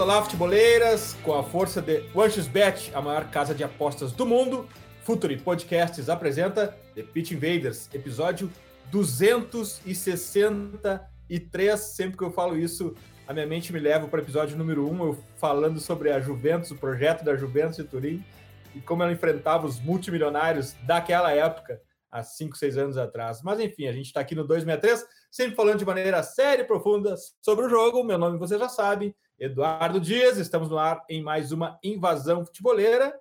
Olá, futeboleiras! Com a força de OneXBet, a maior casa de apostas do mundo, Futuri Podcasts apresenta The Pitch Invaders, episódio 263. Sempre que eu falo isso, a minha mente me leva para o episódio número 1, eu falando sobre a Juventus, o projeto da Juventus de Turim, e como ela enfrentava os multimilionários daquela época, há 5, 6 anos atrás. Mas enfim, a gente está aqui no 263 sempre falando de maneira séria e profunda sobre o jogo. Meu nome você já sabe, Eduardo Dias. Estamos no ar em mais uma invasão futeboleira.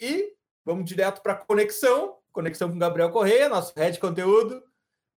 E vamos direto para a conexão conexão com Gabriel Correia, nosso head de conteúdo.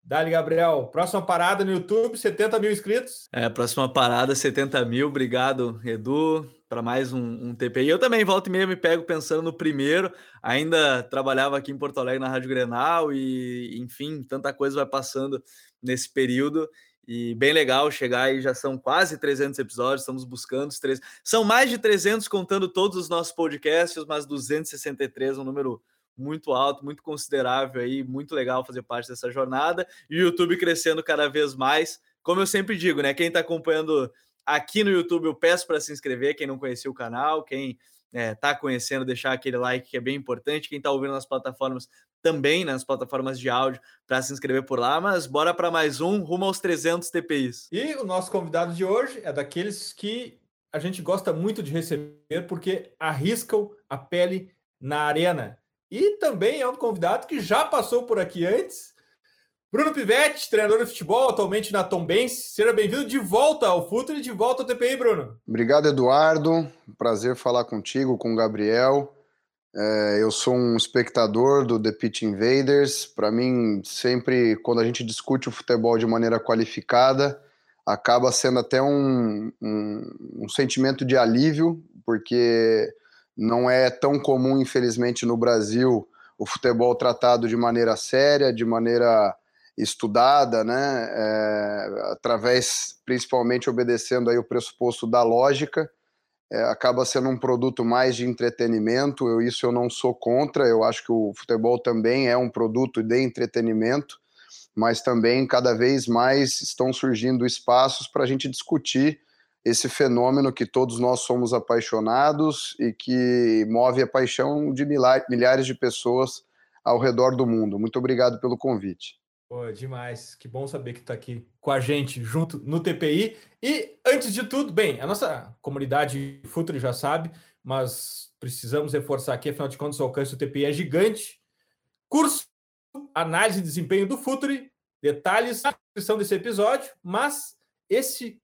Dali, Gabriel. Próxima parada no YouTube, 70 mil inscritos. É, próxima parada, 70 mil. Obrigado, Edu para mais um, um, TPI. Eu também volto e meia me pego pensando no primeiro. Ainda trabalhava aqui em Porto Alegre na Rádio Grenal e, enfim, tanta coisa vai passando nesse período. E bem legal chegar aí, já são quase 300 episódios, estamos buscando os três. São mais de 300 contando todos os nossos podcasts, mas 263 é um número muito alto, muito considerável aí, muito legal fazer parte dessa jornada. E o YouTube crescendo cada vez mais. Como eu sempre digo, né? Quem está acompanhando Aqui no YouTube eu peço para se inscrever, quem não conhecia o canal, quem está é, conhecendo, deixar aquele like que é bem importante. Quem está ouvindo nas plataformas também, nas plataformas de áudio, para se inscrever por lá. Mas bora para mais um, rumo aos 300 TPIs. E o nosso convidado de hoje é daqueles que a gente gosta muito de receber porque arriscam a pele na arena. E também é um convidado que já passou por aqui antes Bruno Pivetti, treinador de futebol, atualmente na Tombense. Seja bem-vindo de volta ao Futuro e de volta ao TPI, Bruno. Obrigado, Eduardo. Prazer falar contigo, com o Gabriel. É, eu sou um espectador do The Pitch Invaders. Para mim, sempre quando a gente discute o futebol de maneira qualificada, acaba sendo até um, um, um sentimento de alívio, porque não é tão comum, infelizmente, no Brasil, o futebol tratado de maneira séria, de maneira estudada, né, é, através, principalmente obedecendo aí o pressuposto da lógica, é, acaba sendo um produto mais de entretenimento, eu, isso eu não sou contra, eu acho que o futebol também é um produto de entretenimento, mas também cada vez mais estão surgindo espaços para a gente discutir esse fenômeno que todos nós somos apaixonados e que move a paixão de milhares de pessoas ao redor do mundo. Muito obrigado pelo convite. Pô, demais. Que bom saber que está aqui com a gente junto no TPI. E antes de tudo, bem, a nossa comunidade Futuri já sabe, mas precisamos reforçar aqui, afinal de contas, o alcance do TPI é gigante. Curso Análise de Desempenho do Futuri, detalhes na descrição desse episódio, mas esse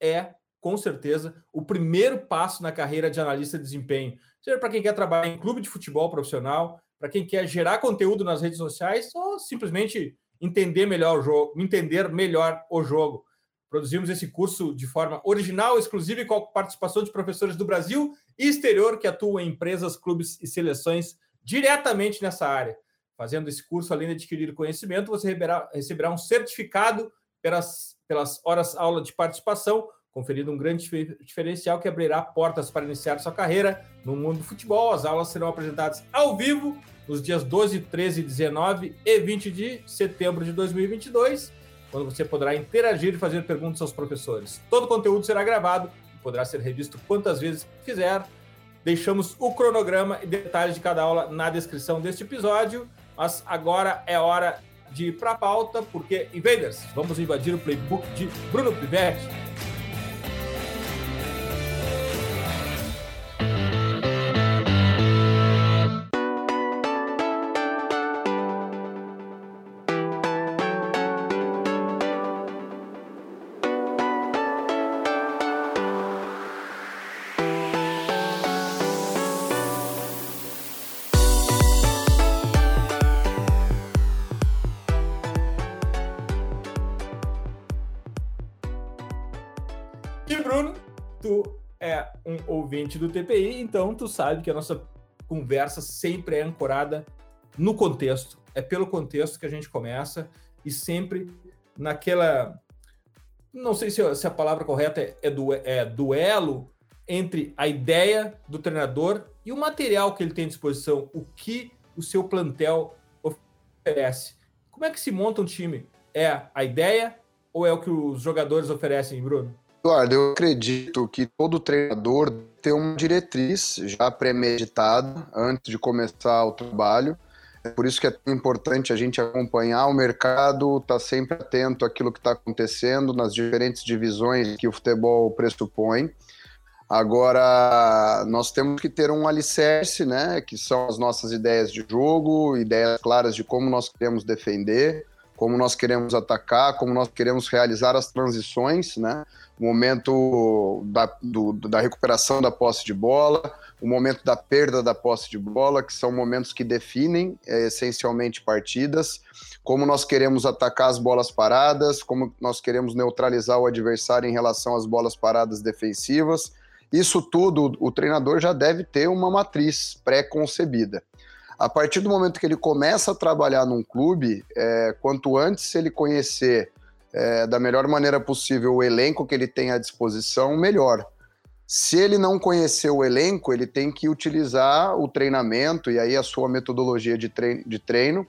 é, com certeza, o primeiro passo na carreira de analista de desempenho. Seja para quem quer trabalhar em clube de futebol profissional, para quem quer gerar conteúdo nas redes sociais ou simplesmente entender melhor o jogo, entender melhor o jogo. Produzimos esse curso de forma original, exclusiva e com a participação de professores do Brasil e exterior que atuam em empresas, clubes e seleções diretamente nessa área. Fazendo esse curso, além de adquirir conhecimento, você receberá, receberá um certificado pelas, pelas horas aula de participação, conferindo um grande diferencial que abrirá portas para iniciar sua carreira no mundo do futebol. As aulas serão apresentadas ao vivo nos dias 12, 13, 19 e 20 de setembro de 2022, quando você poderá interagir e fazer perguntas aos professores. Todo o conteúdo será gravado e poderá ser revisto quantas vezes quiser. Deixamos o cronograma e detalhes de cada aula na descrição deste episódio, mas agora é hora de ir para a pauta, porque, invaders, vamos invadir o playbook de Bruno Pivetti. Do TPI, então tu sabe que a nossa conversa sempre é ancorada no contexto. É pelo contexto que a gente começa e sempre naquela. Não sei se, se a palavra correta é, é, du, é duelo entre a ideia do treinador e o material que ele tem à disposição, o que o seu plantel oferece. Como é que se monta um time? É a ideia ou é o que os jogadores oferecem, Bruno? Eduardo, eu acredito que todo treinador tem uma diretriz já premeditada antes de começar o trabalho. É por isso que é tão importante a gente acompanhar o mercado, estar tá sempre atento àquilo que está acontecendo nas diferentes divisões que o futebol pressupõe. Agora, nós temos que ter um alicerce, né, que são as nossas ideias de jogo, ideias claras de como nós queremos defender, como nós queremos atacar, como nós queremos realizar as transições, né? O momento da, do, da recuperação da posse de bola, o momento da perda da posse de bola, que são momentos que definem é, essencialmente partidas, como nós queremos atacar as bolas paradas, como nós queremos neutralizar o adversário em relação às bolas paradas defensivas. Isso tudo o treinador já deve ter uma matriz pré-concebida. A partir do momento que ele começa a trabalhar num clube, é, quanto antes ele conhecer é, da melhor maneira possível o elenco que ele tem à disposição, melhor. Se ele não conhecer o elenco, ele tem que utilizar o treinamento e aí a sua metodologia de treino, de treino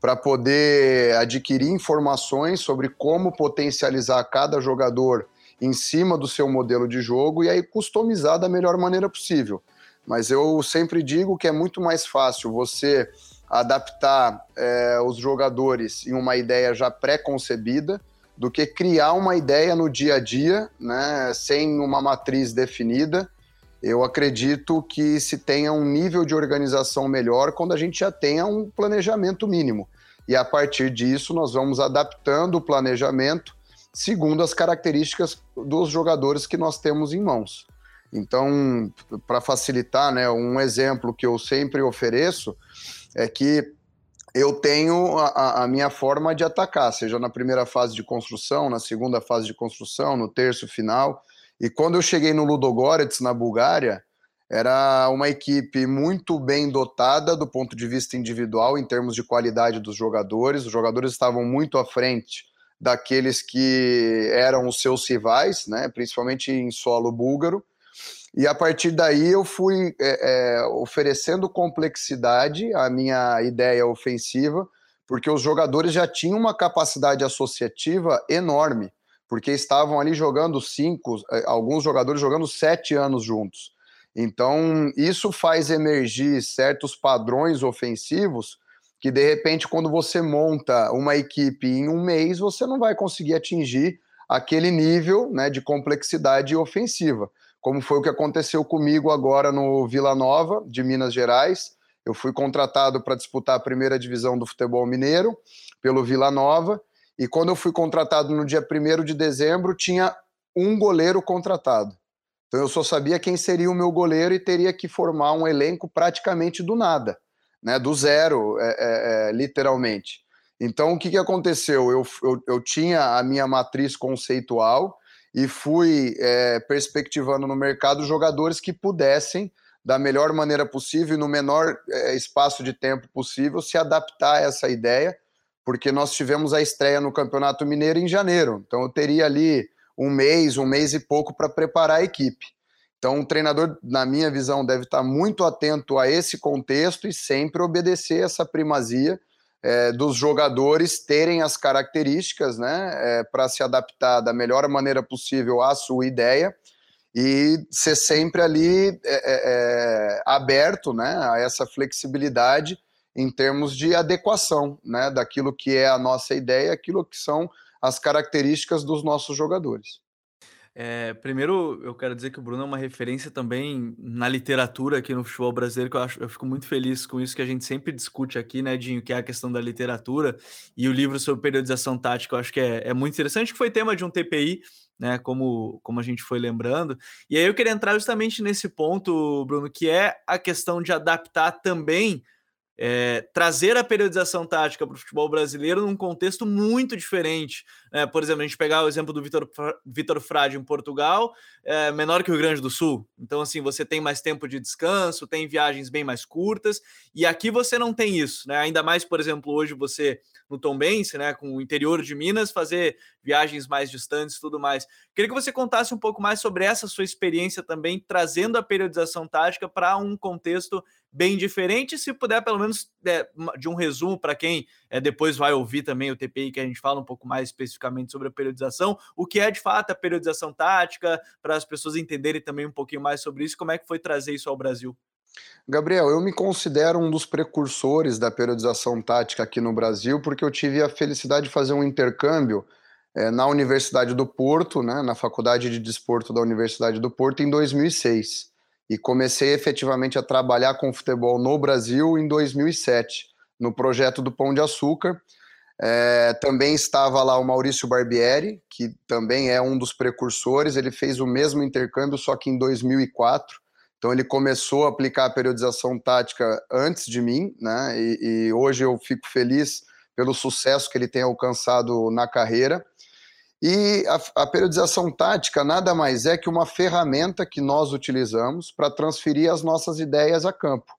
para poder adquirir informações sobre como potencializar cada jogador em cima do seu modelo de jogo e aí customizar da melhor maneira possível. Mas eu sempre digo que é muito mais fácil você adaptar é, os jogadores em uma ideia já pré-concebida do que criar uma ideia no dia a dia, né, sem uma matriz definida. Eu acredito que se tenha um nível de organização melhor quando a gente já tenha um planejamento mínimo. E a partir disso, nós vamos adaptando o planejamento segundo as características dos jogadores que nós temos em mãos. Então, para facilitar, né, um exemplo que eu sempre ofereço é que eu tenho a, a, minha forma de atacar, seja na primeira fase de construção, na segunda fase de construção, no terço final. E quando eu cheguei no Ludogorets, na Bulgária, era uma equipe muito bem dotada do ponto de vista individual, em termos de qualidade dos jogadores. Os jogadores estavam muito à frente daqueles que eram os seus rivais, né, principalmente em solo búlgaro. E a partir daí eu fui é, é, oferecendo complexidade à minha ideia ofensiva, porque os jogadores já tinham uma capacidade associativa enorme, porque estavam ali jogando cinco, é, alguns jogadores jogando sete anos juntos. Então, isso faz emergir certos padrões ofensivos que, de repente, quando você monta uma equipe em um mês, você não vai conseguir atingir aquele nível né, de complexidade ofensiva como foi o que aconteceu comigo agora no Vila Nova, de Minas Gerais. Eu fui contratado para disputar a primeira divisão do futebol mineiro pelo Vila Nova, e quando eu fui contratado no dia 1 de dezembro, tinha um goleiro contratado. Então eu só sabia quem seria o meu goleiro e teria que formar um elenco praticamente do nada, né? do zero, é, é, é, literalmente. Então o que, que aconteceu? Eu, eu, eu tinha a minha matriz conceitual, e fui é, perspectivando no mercado jogadores que pudessem, da melhor maneira possível e no menor é, espaço de tempo possível, se adaptar a essa ideia, porque nós tivemos a estreia no Campeonato Mineiro em janeiro. Então eu teria ali um mês, um mês e pouco para preparar a equipe. Então, o treinador, na minha visão, deve estar muito atento a esse contexto e sempre obedecer essa primazia é, dos jogadores terem as características né, é, para se adaptar da melhor maneira possível à sua ideia e ser sempre ali é, é, é, aberto né, a essa flexibilidade em termos de adequação né, daquilo que é a nossa ideia, aquilo que são as características dos nossos jogadores. É, primeiro, eu quero dizer que o Bruno é uma referência também na literatura aqui no futebol brasileiro, que eu, acho, eu fico muito feliz com isso que a gente sempre discute aqui, né, Dinho, que é a questão da literatura e o livro sobre periodização tática, eu acho que é, é muito interessante, que foi tema de um TPI, né, como, como a gente foi lembrando. E aí eu queria entrar justamente nesse ponto, Bruno, que é a questão de adaptar também é, trazer a periodização tática para o futebol brasileiro num contexto muito diferente. É, por exemplo, a gente pegar o exemplo do Vitor, Vitor Frade em Portugal, é menor que o Rio Grande do Sul. Então, assim, você tem mais tempo de descanso, tem viagens bem mais curtas, e aqui você não tem isso, né? Ainda mais, por exemplo, hoje você no Tombense, né, com o interior de Minas, fazer viagens mais distantes e tudo mais. Queria que você contasse um pouco mais sobre essa sua experiência também, trazendo a periodização tática para um contexto bem diferente. Se puder, pelo menos, de um resumo para quem é, depois vai ouvir também o TPI, que a gente fala um pouco mais especificamente sobre a periodização, o que é de fato a periodização tática, para as pessoas entenderem também um pouquinho mais sobre isso, como é que foi trazer isso ao Brasil. Gabriel, eu me considero um dos precursores da periodização tática aqui no Brasil, porque eu tive a felicidade de fazer um intercâmbio é, na Universidade do Porto, né, na Faculdade de Desporto da Universidade do Porto, em 2006. E comecei efetivamente a trabalhar com futebol no Brasil em 2007, no projeto do Pão de Açúcar. É, também estava lá o Maurício Barbieri, que também é um dos precursores. Ele fez o mesmo intercâmbio, só que em 2004 então ele começou a aplicar a periodização tática antes de mim, né? E, e, hoje eu fico feliz pelo sucesso que ele tem alcançado na carreira. E a, a periodização tática nada mais é que uma ferramenta que nós utilizamos para transferir as nossas ideias a campo.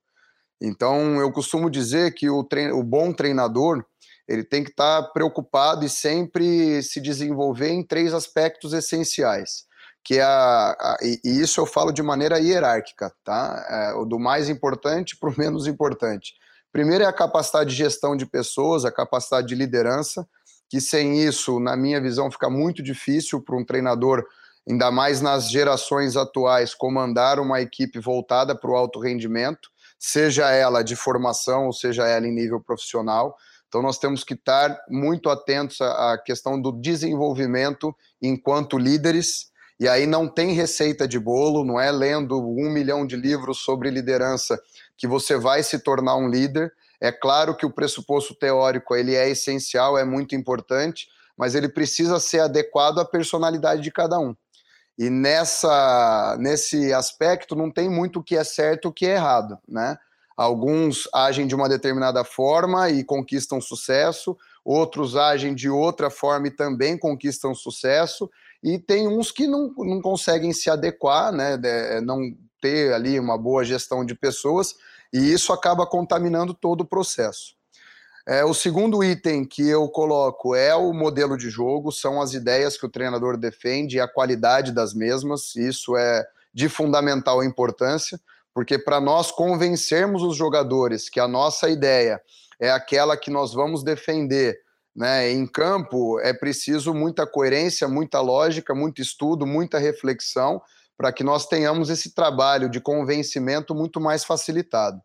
Então eu costumo dizer que o, trein, o bom treinador ele tem que estar tá preocupado e sempre se desenvolver em três aspectos essenciais que é a, a e, isso eu falo de maneira hierárquica, tá? É, do mais importante para o menos importante. Primeiro é a capacidade de gestão de pessoas, a capacidade de liderança, que sem isso, na minha visão, fica muito difícil para um treinador, ainda mais nas gerações atuais, comandar uma equipe voltada para o alto rendimento, seja ela de formação ou seja ela em nível profissional. Então, nós temos que estar muito atentos à questão do desenvolvimento enquanto líderes e aí não tem receita de bolo, não é lendo um milhão de livros sobre liderança que você vai se tornar um líder. É claro que o pressuposto teórico ele é essencial, é muito importante, mas ele precisa ser adequado à personalidade de cada um. E nessa nesse aspecto não tem muito o que é certo e o que é errado, né? Alguns agem de uma determinada forma e conquistam sucesso, outros agem de outra forma e também conquistam sucesso, e tem uns que não, não conseguem se adequar, né, de, não ter ali uma boa gestão de pessoas, e isso acaba contaminando todo o processo. É, o segundo item que eu coloco é o modelo de jogo, são as ideias que o treinador defende e a qualidade das mesmas, isso é de fundamental importância, porque para nós convencermos os jogadores que a nossa ideia é aquela que nós vamos defender né? Em campo é preciso muita coerência, muita lógica, muito estudo, muita reflexão para que nós tenhamos esse trabalho de convencimento muito mais facilitado.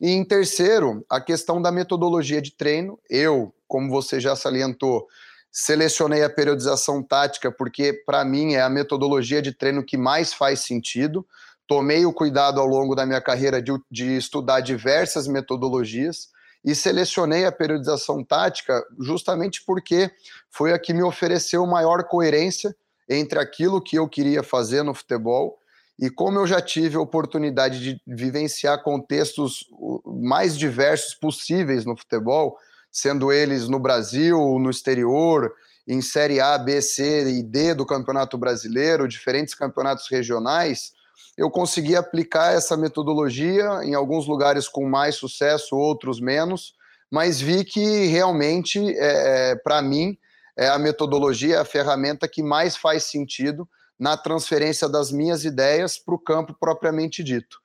E em terceiro, a questão da metodologia de treino. Eu, como você já salientou, selecionei a periodização tática porque, para mim, é a metodologia de treino que mais faz sentido. Tomei o cuidado ao longo da minha carreira de, de estudar diversas metodologias e selecionei a periodização tática justamente porque foi a que me ofereceu maior coerência entre aquilo que eu queria fazer no futebol e como eu já tive a oportunidade de vivenciar contextos mais diversos possíveis no futebol, sendo eles no Brasil, no exterior, em Série A, B, C e D do Campeonato Brasileiro, diferentes campeonatos regionais, eu consegui aplicar essa metodologia em alguns lugares com mais sucesso, outros menos, mas vi que realmente, é, é para mim, é a metodologia, a ferramenta que mais faz sentido na transferência das minhas ideias para o campo propriamente dito.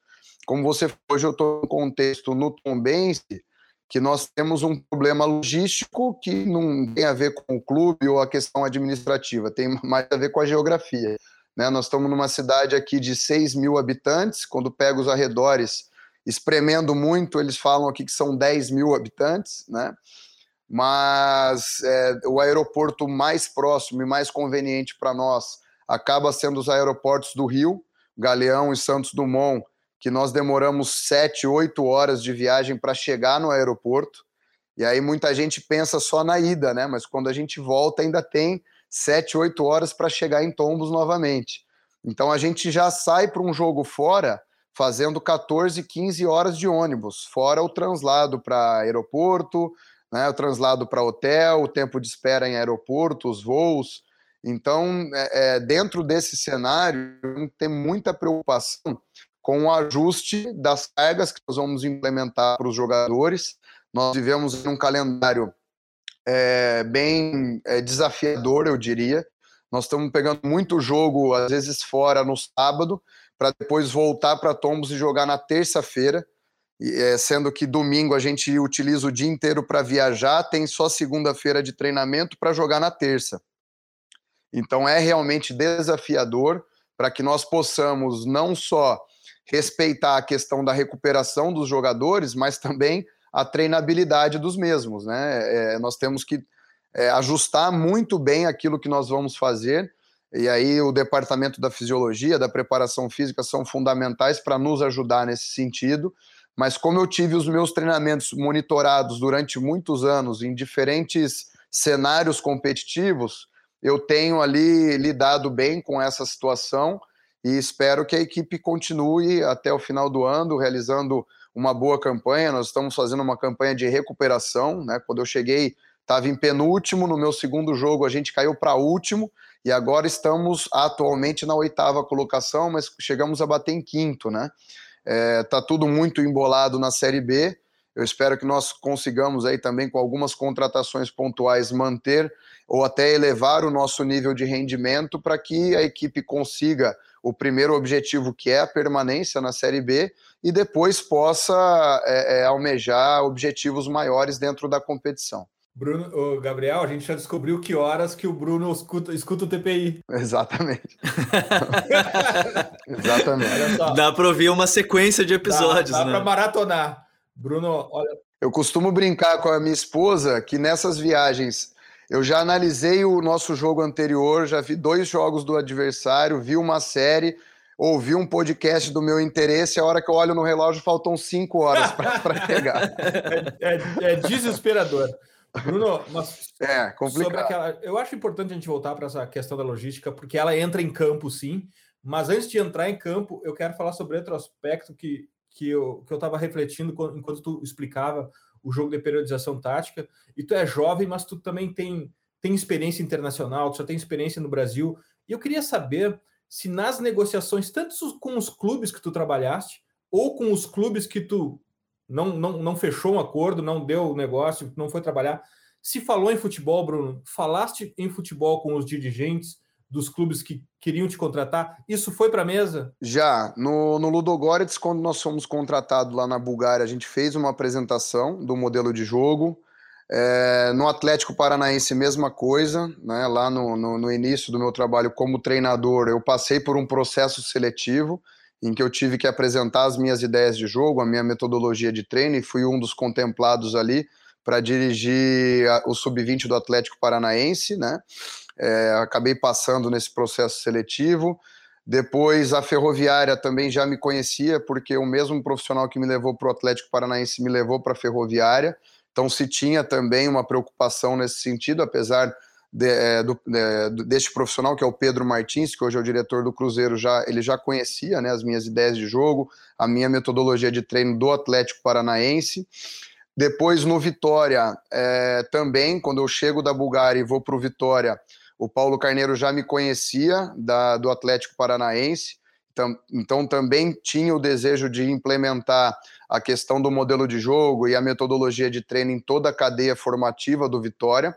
Como você hoje eu estou no contexto no Tombense, que nós temos um problema logístico que não tem a ver com o clube ou a questão administrativa, tem mais a ver com a geografia. Né? Nós estamos numa cidade aqui de 6 mil habitantes, quando pega os arredores, espremendo muito, eles falam aqui que são 10 mil habitantes, né? Mas é, o aeroporto mais próximo e mais conveniente para nós acaba sendo os aeroportos do Rio, Galeão e Santos Dumont, que nós demoramos sete, oito horas de viagem para chegar no aeroporto. E aí muita gente pensa só na ida, né? Mas quando a gente volta ainda tem sete, oito horas para chegar em Tombos novamente. Então a gente já sai para um jogo fora fazendo 14, 15 horas de ônibus, fora o translado para aeroporto, né, o translado para hotel, o tempo de espera em aeroporto, os voos. Então, é, é, dentro desse cenário, tem muita preocupação com o ajuste das cargas que nós vamos implementar para os jogadores. Nós vivemos em um calendário é, bem é, desafiador, eu diria. Nós estamos pegando muito jogo, às vezes fora no sábado, para depois voltar para Tombos e jogar na terça-feira. É, sendo que domingo a gente utiliza o dia inteiro para viajar, tem só segunda-feira de treinamento para jogar na terça. Então é realmente desafiador para que nós possamos não só respeitar a questão da recuperação dos jogadores, mas também a treinabilidade dos mesmos. Né? É, nós temos que é, ajustar muito bem aquilo que nós vamos fazer. E aí o departamento da fisiologia, da preparação física são fundamentais para nos ajudar nesse sentido. Mas como eu tive os meus treinamentos monitorados durante muitos anos em diferentes cenários competitivos, eu tenho ali lidado bem com essa situação e espero que a equipe continue até o final do ano realizando uma boa campanha. Nós estamos fazendo uma campanha de recuperação, né? Quando eu cheguei, estava em penúltimo, no meu segundo jogo a gente caiu para último e agora estamos atualmente na oitava colocação, mas chegamos a bater em quinto, né? É, tá tudo muito embolado na Série B. Eu espero que nós consigamos aí também com algumas contratações pontuais manter ou até elevar o nosso nível de rendimento para que a equipe consiga o primeiro objetivo, que é a permanência na Série B, e depois possa é, é, almejar objetivos maiores dentro da competição. Bruno, o Gabriel, a gente já descobriu que horas que o Bruno escuta, escuta o TPI. Exatamente. Exatamente. Dá para ouvir uma sequência de episódios, dá, dá né? para maratonar. Bruno, olha. Eu costumo brincar com a minha esposa que nessas viagens eu já analisei o nosso jogo anterior, já vi dois jogos do adversário, vi uma série, ouvi um podcast do meu interesse. A hora que eu olho no relógio, faltam cinco horas para pegar. É, é, é, desesperador. Bruno, mas é complicado. Aquela, eu acho importante a gente voltar para essa questão da logística, porque ela entra em campo, sim. Mas antes de entrar em campo, eu quero falar sobre outro aspecto que, que eu estava refletindo enquanto tu explicava o jogo de periodização tática, e tu é jovem, mas tu também tem, tem experiência internacional, tu já tem experiência no Brasil, e eu queria saber se nas negociações, tanto com os clubes que tu trabalhaste, ou com os clubes que tu não, não, não fechou um acordo, não deu o negócio, não foi trabalhar, se falou em futebol, Bruno, falaste em futebol com os dirigentes, dos clubes que queriam te contratar? Isso foi para a mesa? Já. No, no Ludogorets, quando nós fomos contratados lá na Bulgária, a gente fez uma apresentação do modelo de jogo. É, no Atlético Paranaense, mesma coisa. Né? Lá no, no, no início do meu trabalho como treinador, eu passei por um processo seletivo em que eu tive que apresentar as minhas ideias de jogo, a minha metodologia de treino, e fui um dos contemplados ali para dirigir o sub-20 do Atlético Paranaense, né? é, acabei passando nesse processo seletivo. Depois a Ferroviária também já me conhecia, porque o mesmo profissional que me levou para o Atlético Paranaense me levou para a Ferroviária. Então se tinha também uma preocupação nesse sentido, apesar de, é, do, de, deste profissional que é o Pedro Martins, que hoje é o diretor do Cruzeiro, já ele já conhecia né, as minhas ideias de jogo, a minha metodologia de treino do Atlético Paranaense. Depois no Vitória, é, também, quando eu chego da Bulgária e vou para o Vitória, o Paulo Carneiro já me conhecia da, do Atlético Paranaense, então também tinha o desejo de implementar a questão do modelo de jogo e a metodologia de treino em toda a cadeia formativa do Vitória,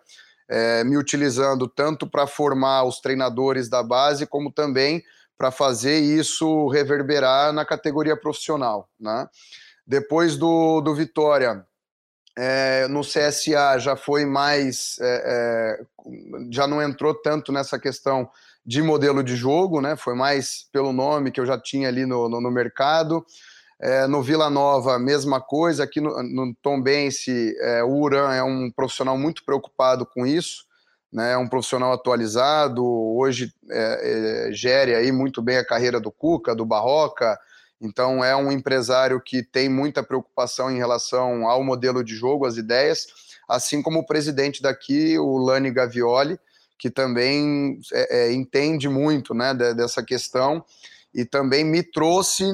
é, me utilizando tanto para formar os treinadores da base, como também para fazer isso reverberar na categoria profissional. Né? Depois do, do Vitória, é, no CSA já foi mais, é, é, já não entrou tanto nessa questão de modelo de jogo, né? Foi mais pelo nome que eu já tinha ali no, no, no mercado. É, no Vila Nova, mesma coisa. Aqui no, no Tombense, é, o Uran é um profissional muito preocupado com isso, né? É um profissional atualizado. Hoje é, é, gere aí muito bem a carreira do Cuca, do Barroca, então, é um empresário que tem muita preocupação em relação ao modelo de jogo, às ideias, assim como o presidente daqui, o Lani Gavioli, que também é, é, entende muito né, dessa questão e também me trouxe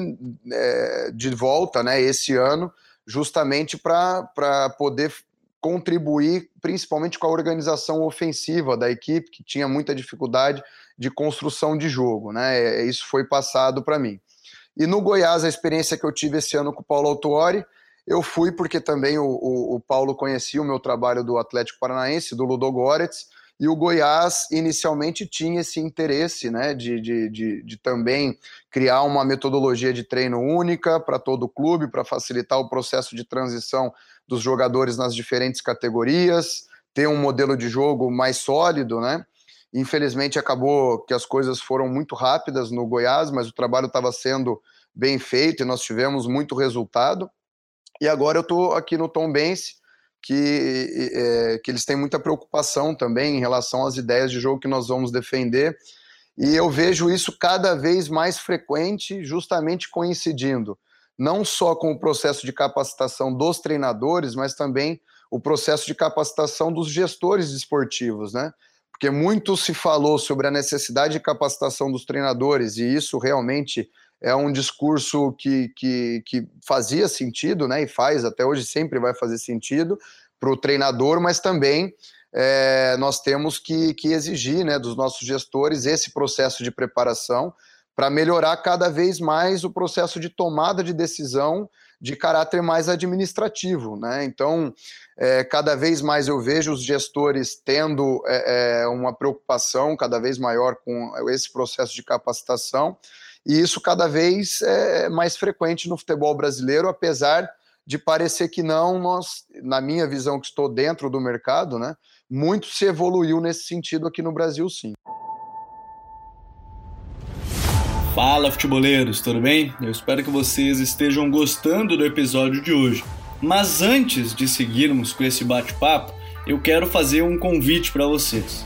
é, de volta né, esse ano, justamente para poder contribuir principalmente com a organização ofensiva da equipe, que tinha muita dificuldade de construção de jogo. Né? É, isso foi passado para mim. E no Goiás, a experiência que eu tive esse ano com o Paulo Autuori, eu fui porque também o, o, o Paulo conhecia o meu trabalho do Atlético Paranaense, do Ludo Goretz, e o Goiás inicialmente tinha esse interesse né, de, de, de, de também criar uma metodologia de treino única para todo o clube, para facilitar o processo de transição dos jogadores nas diferentes categorias, ter um modelo de jogo mais sólido, né? Infelizmente acabou que as coisas foram muito rápidas no Goiás, mas o trabalho estava sendo bem feito e nós tivemos muito resultado. E agora eu estou aqui no Tom Bense, que, é, que eles têm muita preocupação também em relação às ideias de jogo que nós vamos defender. E eu vejo isso cada vez mais frequente, justamente coincidindo não só com o processo de capacitação dos treinadores, mas também o processo de capacitação dos gestores esportivos, né? Porque muito se falou sobre a necessidade de capacitação dos treinadores, e isso realmente é um discurso que, que, que fazia sentido, né? E faz até hoje, sempre vai fazer sentido para o treinador, mas também é, nós temos que, que exigir né, dos nossos gestores esse processo de preparação para melhorar cada vez mais o processo de tomada de decisão de caráter mais administrativo. Né? Então, é, cada vez mais eu vejo os gestores tendo é, uma preocupação cada vez maior com esse processo de capacitação e isso cada vez é mais frequente no futebol brasileiro, apesar de parecer que não, nós, na minha visão que estou dentro do mercado, né, muito se evoluiu nesse sentido aqui no Brasil, sim. Fala, futeboleiros, tudo bem? Eu espero que vocês estejam gostando do episódio de hoje. Mas antes de seguirmos com esse bate-papo, eu quero fazer um convite para vocês.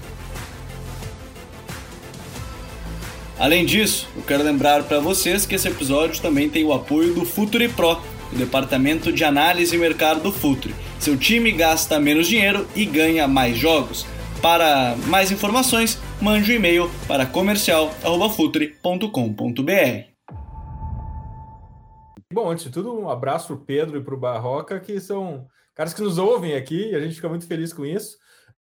Além disso, eu quero lembrar para vocês que esse episódio também tem o apoio do Futuri Pro, o departamento de análise e mercado do Futuri. Seu time gasta menos dinheiro e ganha mais jogos. Para mais informações, mande um e-mail para comercial@futuri.com.br. Bom, antes de tudo, um abraço para o Pedro e para o Barroca, que são caras que nos ouvem aqui e a gente fica muito feliz com isso.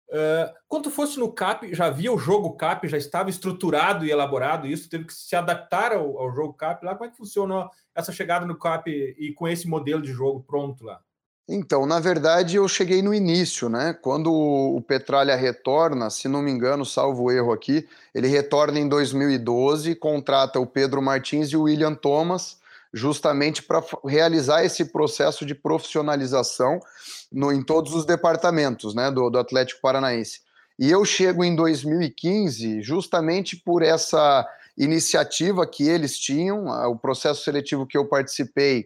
Uh, quando fosse no CAP, já havia o jogo CAP, já estava estruturado e elaborado isso, teve que se adaptar ao, ao jogo CAP lá. Como é que funcionou essa chegada no CAP e com esse modelo de jogo pronto lá? Então, na verdade, eu cheguei no início, né? Quando o Petralha retorna, se não me engano, salvo erro aqui, ele retorna em 2012, contrata o Pedro Martins e o William Thomas, justamente para realizar esse processo de profissionalização no, em todos os departamentos né, do, do Atlético Paranaense. E eu chego em 2015 justamente por essa iniciativa que eles tinham, o processo seletivo que eu participei,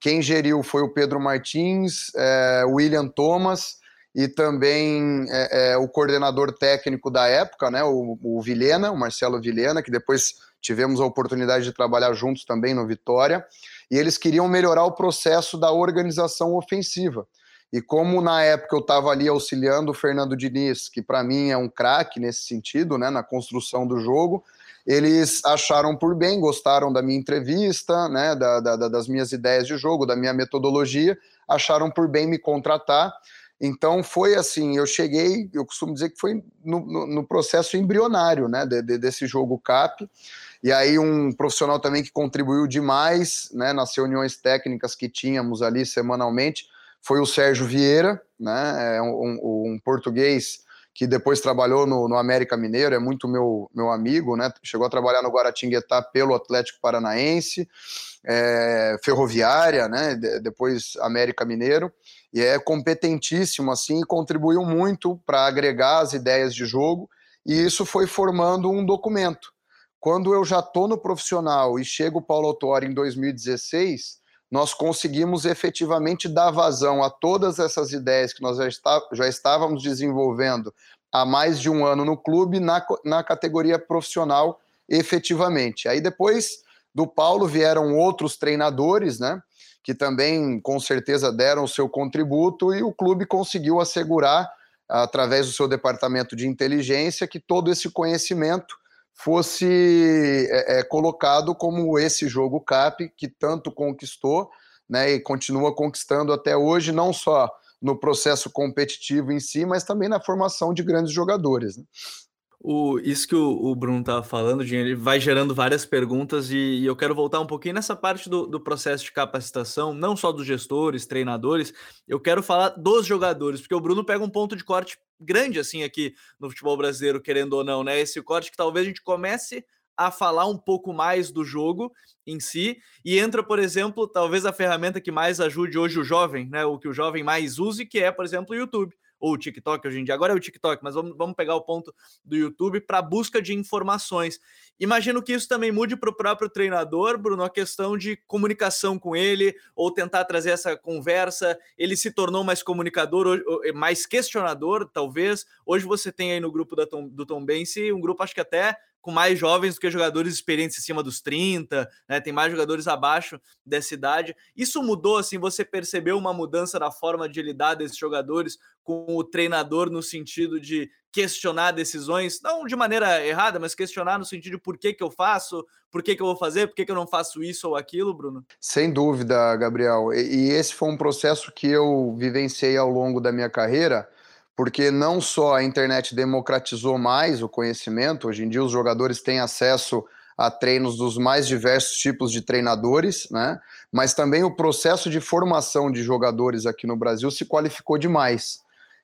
quem geriu foi o Pedro Martins, é, William Thomas e também é, é, o coordenador técnico da época, né, o, o Vilhena, o Marcelo Vilhena, que depois tivemos a oportunidade de trabalhar juntos também no Vitória, e eles queriam melhorar o processo da organização ofensiva. E como na época eu estava ali auxiliando o Fernando Diniz, que para mim é um craque nesse sentido, né, na construção do jogo, eles acharam por bem, gostaram da minha entrevista, né, da, da, das minhas ideias de jogo, da minha metodologia, acharam por bem me contratar. Então foi assim, eu cheguei, eu costumo dizer que foi no, no, no processo embrionário, né, de, de, desse jogo CAP. E aí um profissional também que contribuiu demais né, nas reuniões técnicas que tínhamos ali semanalmente foi o Sérgio Vieira, né, é um, um português que depois trabalhou no, no, América Mineiro, é muito meu, meu amigo, né? Chegou a trabalhar no Guaratinguetá pelo Atlético Paranaense, é, Ferroviária, né? De, depois América Mineiro, e é competentíssimo assim, e contribuiu muito para agregar as ideias de jogo, e isso foi formando um documento. Quando eu já estou no profissional e chego o Paulo Autori em 2016, nós conseguimos efetivamente dar vazão a todas essas ideias que nós já, está, já estávamos desenvolvendo há mais de um ano no clube, na, na categoria profissional, efetivamente. Aí depois do Paulo vieram outros treinadores, né? Que também com certeza deram o seu contributo e o clube conseguiu assegurar, através do seu departamento de inteligência, que todo esse conhecimento fosse é, é, colocado como esse jogo CAP que tanto conquistou né, e continua conquistando até hoje, não só no processo competitivo em si, mas também na formação de grandes jogadores. Né? O, isso que o, o Bruno estava falando, ele vai gerando várias perguntas e, e, eu quero voltar um pouquinho nessa parte do, do, processo de capacitação, não só dos gestores, treinadores, eu quero falar dos jogadores, porque o Bruno pega um ponto de corte grande assim aqui no futebol brasileiro, querendo ou não, né? Esse corte que talvez a gente comece a falar um pouco mais do jogo em si e entra, por exemplo, talvez a ferramenta que mais ajude hoje o jovem, né? O que o jovem mais use, que é, por exemplo, o YouTube ou o TikTok hoje em dia. Agora é o TikTok, mas vamos, vamos pegar o ponto do YouTube para busca de informações. Imagino que isso também mude para o próprio treinador, Bruno, a questão de comunicação com ele, ou tentar trazer essa conversa. Ele se tornou mais comunicador, mais questionador, talvez. Hoje você tem aí no grupo da Tom, do Tom Bense um grupo, acho que até com mais jovens do que jogadores experientes acima dos 30, né? Tem mais jogadores abaixo dessa idade. Isso mudou, assim, você percebeu uma mudança na forma de lidar desses jogadores com o treinador no sentido de questionar decisões, não de maneira errada, mas questionar no sentido de por que, que eu faço, por que, que eu vou fazer, por que, que eu não faço isso ou aquilo, Bruno? Sem dúvida, Gabriel. E esse foi um processo que eu vivenciei ao longo da minha carreira porque não só a internet democratizou mais o conhecimento, hoje em dia os jogadores têm acesso a treinos dos mais diversos tipos de treinadores, né? Mas também o processo de formação de jogadores aqui no Brasil se qualificou demais.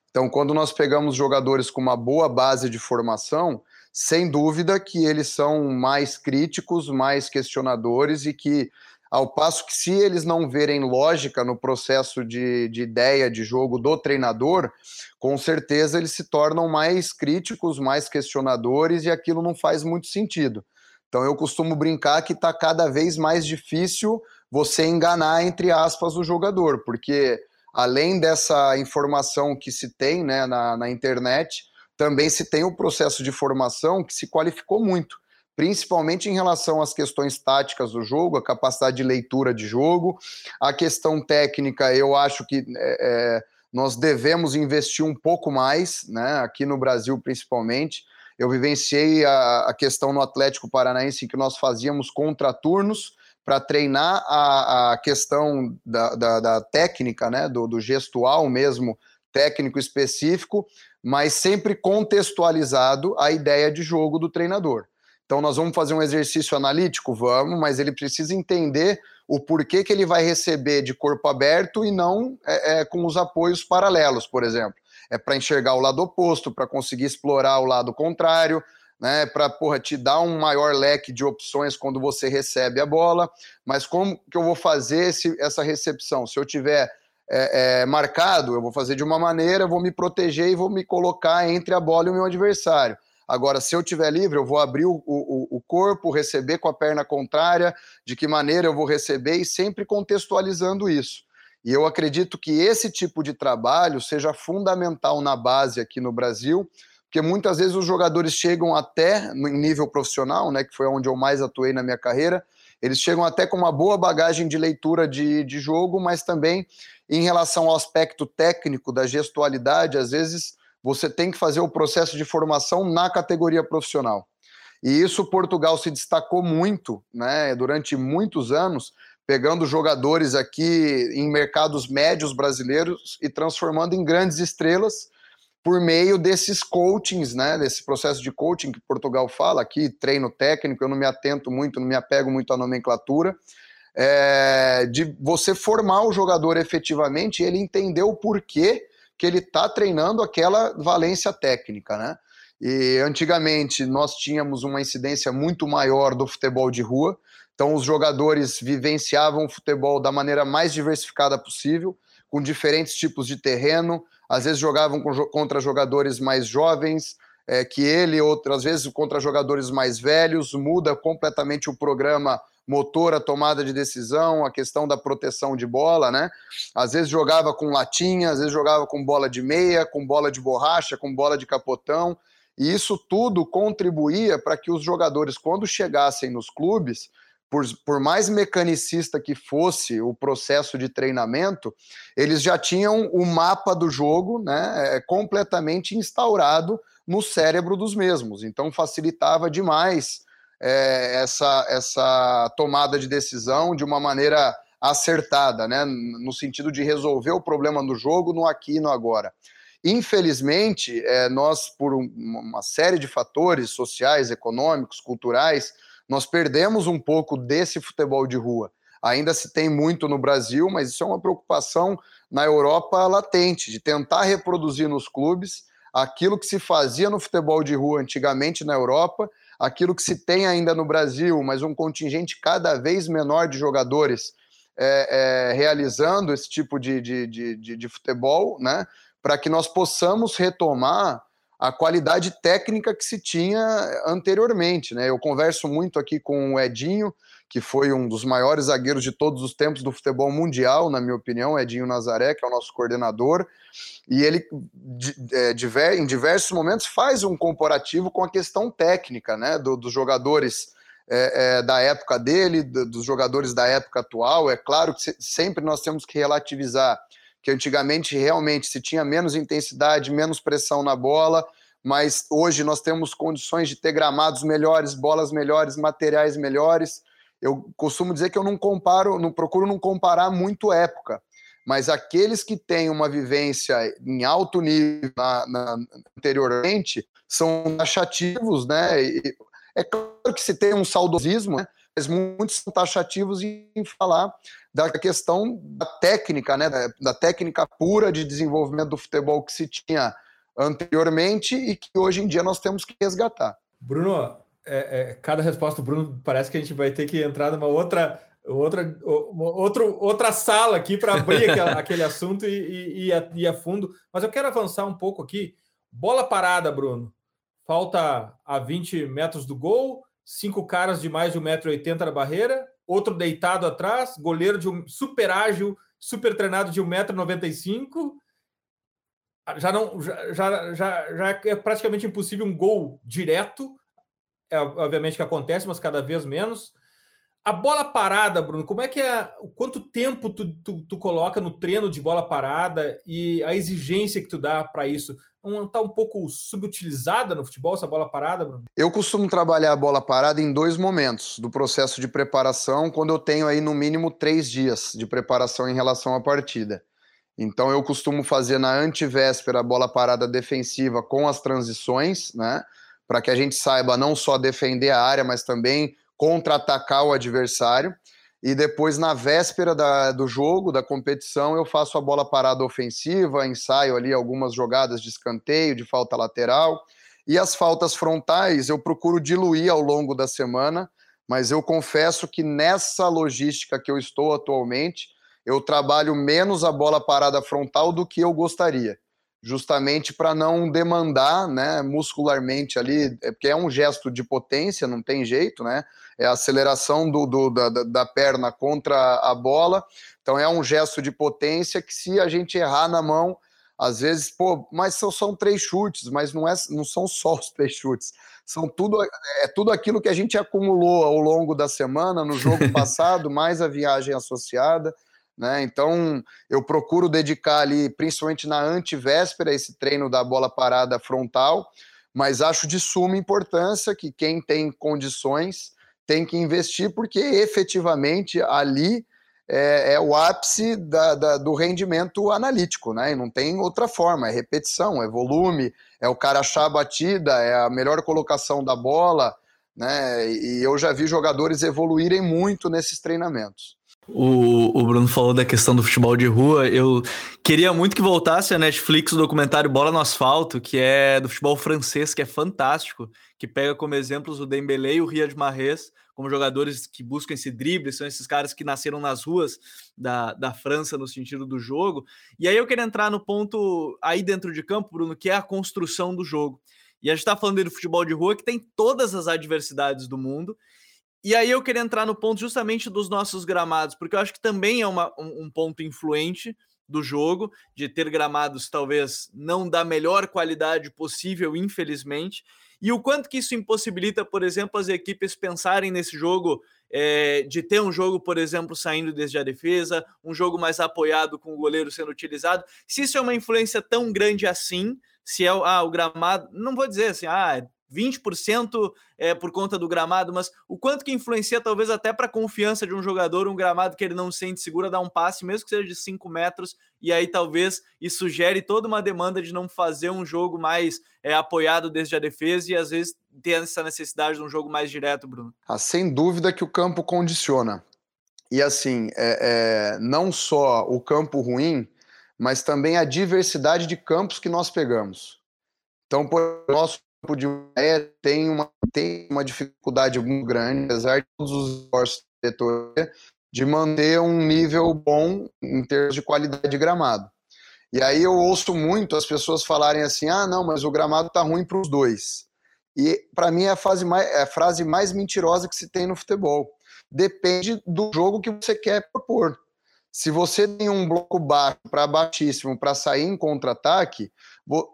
Então, quando nós pegamos jogadores com uma boa base de formação, sem dúvida que eles são mais críticos, mais questionadores e que ao passo que, se eles não verem lógica no processo de, de ideia de jogo do treinador, com certeza eles se tornam mais críticos, mais questionadores e aquilo não faz muito sentido. Então eu costumo brincar que está cada vez mais difícil você enganar, entre aspas, o jogador, porque além dessa informação que se tem né, na, na internet, também se tem o processo de formação que se qualificou muito principalmente em relação às questões táticas do jogo, a capacidade de leitura de jogo, a questão técnica, eu acho que é, é, nós devemos investir um pouco mais, né, aqui no Brasil principalmente. Eu vivenciei a, a questão no Atlético Paranaense que nós fazíamos contraturnos para treinar a, a questão da, da, da, técnica, né, do, do gestual mesmo, técnico específico, mas sempre contextualizado a ideia de jogo do treinador. Então, nós vamos fazer um exercício analítico? Vamos, mas ele precisa entender o porquê que ele vai receber de corpo aberto e não é, é, com os apoios paralelos, por exemplo. É para enxergar o lado oposto, para conseguir explorar o lado contrário, né, para te dar um maior leque de opções quando você recebe a bola. Mas como que eu vou fazer esse, essa recepção? Se eu tiver é, é, marcado, eu vou fazer de uma maneira, vou me proteger e vou me colocar entre a bola e o meu adversário. Agora, se eu tiver livre, eu vou abrir o, o, o, corpo, receber com a perna contrária, de que maneira eu vou receber e sempre contextualizando isso. E eu acredito que esse tipo de trabalho seja fundamental na base aqui no Brasil, porque muitas vezes os jogadores chegam até no nível profissional, né, que foi onde eu mais atuei na minha carreira, eles chegam até com uma boa bagagem de leitura de, de jogo, mas também em relação ao aspecto técnico da gestualidade, às vezes você tem que fazer o processo de formação na categoria profissional. E isso Portugal se destacou muito, né, durante muitos anos, pegando jogadores aqui em mercados médios brasileiros e transformando em grandes estrelas por meio desses coachings, né, desse processo de coaching que Portugal fala aqui, treino técnico, eu não me atento muito, não me apego muito à nomenclatura, é, de você formar o jogador efetivamente e ele entender o porquê que ele está treinando aquela valência técnica, né? E antigamente nós tínhamos uma incidência muito maior do futebol de rua, então os jogadores vivenciavam o futebol da maneira mais diversificada possível, com diferentes tipos de terreno, às vezes jogavam contra jogadores mais jovens é, que ele, outras vezes contra jogadores mais velhos, muda completamente o programa motor, a tomada de decisão, a questão da proteção de bola, né? Às vezes jogava com latinha, às vezes jogava com bola de meia, com bola de borracha, com bola de capotão. E isso tudo contribuía para que os jogadores, quando chegassem nos clubes, por, por, mais mecanicista que fosse o processo de treinamento, eles já tinham o mapa do jogo né, é, completamente instaurado no cérebro dos mesmos. Então facilitava demais é, essa, essa tomada de decisão de uma maneira acertada, né, no sentido de resolver o problema do jogo no aqui e no agora. Infelizmente, é, nós, por uma série de fatores sociais, econômicos, culturais, nós perdemos um pouco desse futebol de rua. Ainda se tem muito no Brasil, mas isso é uma preocupação na Europa latente, de tentar reproduzir nos clubes aquilo que se fazia no futebol de rua antigamente na Europa, aquilo que se tem ainda no Brasil, mas um contingente cada vez menor de jogadores é, é, realizando esse tipo de, de, de, de futebol, né? para que nós possamos retomar a qualidade técnica que se tinha anteriormente. Né? Eu converso muito aqui com o Edinho, que foi um dos maiores zagueiros de todos os tempos do futebol mundial, na minha opinião, Edinho Nazaré, que é o nosso coordenador, e ele, é, em diversos momentos, faz um comparativo com a questão técnica né, do, dos jogadores é, é, da época dele, do, dos jogadores da época atual. É claro que sempre nós temos que relativizar que antigamente realmente se tinha menos intensidade, menos pressão na bola, mas hoje nós temos condições de ter gramados melhores, bolas melhores, materiais melhores. Eu costumo dizer que eu não comparo, não procuro não comparar muito época, mas aqueles que têm uma vivência em alto nível na, na, anteriormente são taxativos, né? E é claro que se tem um saudosismo, né? mas muitos são taxativos em falar da questão da técnica, né, da, da, técnica pura de desenvolvimento do futebol que se tinha anteriormente e que hoje em dia nós temos que resgatar. Bruno, é, é, cada resposta do Bruno parece que a gente vai ter que entrar numa outra outra, outro, outra sala aqui para abrir aquele, aquele assunto e, e, e, a, e a fundo. Mas eu quero avançar um pouco aqui. Bola parada, Bruno. Falta a 20 metros do gol, cinco caras de mais de 1,80m na barreira outro deitado atrás, goleiro de um super ágil, super treinado de 1,95m. Já não já, já, já, já é praticamente impossível um gol direto. É, obviamente que acontece, mas cada vez menos. A bola parada, Bruno, como é que é? Quanto tempo tu, tu, tu coloca no treino de bola parada e a exigência que tu dá para isso? não está um pouco subutilizada no futebol, essa bola parada, Bruno? Eu costumo trabalhar a bola parada em dois momentos do processo de preparação, quando eu tenho aí no mínimo três dias de preparação em relação à partida. Então eu costumo fazer na antivéspera a bola parada defensiva com as transições, né? Para que a gente saiba não só defender a área, mas também contra-atacar o adversário. E depois na véspera da, do jogo, da competição, eu faço a bola parada ofensiva, ensaio ali algumas jogadas de escanteio, de falta lateral, e as faltas frontais eu procuro diluir ao longo da semana, mas eu confesso que nessa logística que eu estou atualmente, eu trabalho menos a bola parada frontal do que eu gostaria justamente para não demandar, né, muscularmente ali, é porque é um gesto de potência, não tem jeito, né? É a aceleração do, do da, da, perna contra a bola. Então é um gesto de potência que se a gente errar na mão, às vezes, pô, mas são, são três chutes, mas não, é, não são só os três chutes. São tudo, é tudo aquilo que a gente acumulou ao longo da semana, no jogo passado, mais a viagem associada. Né? Então, eu procuro dedicar ali, principalmente na antivéspera, esse treino da bola parada frontal, mas acho de suma importância que quem tem condições tem que investir, porque efetivamente ali é, é o ápice da, da, do rendimento analítico, né? E não tem outra forma, é repetição, é volume, é o cara achar a batida, é a melhor colocação da bola, né? E eu já vi jogadores evoluírem muito nesses treinamentos. O, o Bruno falou da questão do futebol de rua. Eu queria muito que voltasse a Netflix o documentário Bola no Asfalto, que é do futebol francês, que é fantástico, que pega como exemplos o Dembélé e o Riyad Mahrez, como jogadores que buscam esse drible, são esses caras que nasceram nas ruas da, da França no sentido do jogo. E aí eu queria entrar no ponto aí dentro de campo, Bruno, que é a construção do jogo. E a gente está falando do futebol de rua que tem todas as adversidades do mundo E aí eu queria entrar no ponto justamente dos nossos gramados, porque eu acho que também é uma, um, um ponto influente do jogo, de ter gramados talvez não da melhor qualidade possível, infelizmente, e o quanto que isso impossibilita, por exemplo, as equipes pensarem nesse jogo é, de ter um jogo, por exemplo, saindo desde a defesa, um jogo mais apoiado com o goleiro sendo utilizado. Se isso é uma influência tão grande assim, se é ah, o gramado, não vou dizer assim, ah, 20% é por conta do gramado, mas o quanto que influencia talvez até para a confiança de um jogador, um gramado que ele não sente seguro a dar um passe, mesmo que seja de 5 metros, e aí talvez isso gere toda uma demanda de não fazer um jogo mais é, apoiado desde a defesa e às vezes ter essa necessidade de um jogo mais direto, Bruno. Ah, sem dúvida que o campo condiciona. E assim, é, é, não só o campo ruim, mas também a diversidade de campos que nós pegamos. Então, por nosso campo de Maia tem uma, tem uma dificuldade muito grande, apesar de todos os esforços de manter um nível bom em termos de qualidade de gramado. E aí eu ouço muito as pessoas falarem assim: ah, não, mas o gramado tá ruim para os dois. E para mim é a, mais, é a frase mais mentirosa que se tem no futebol. Depende do jogo que você quer propor. Se você tem um bloco baixo para baixíssimo para sair em contra-ataque,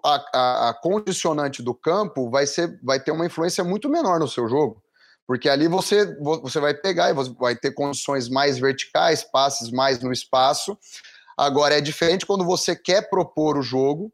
a, a, a, condicionante do campo vai, ser, vai ter uma influência muito menor no seu jogo. Porque ali você, você vai pegar e você vai ter condições mais verticais, passes mais no espaço. Agora, é diferente quando você quer propor o jogo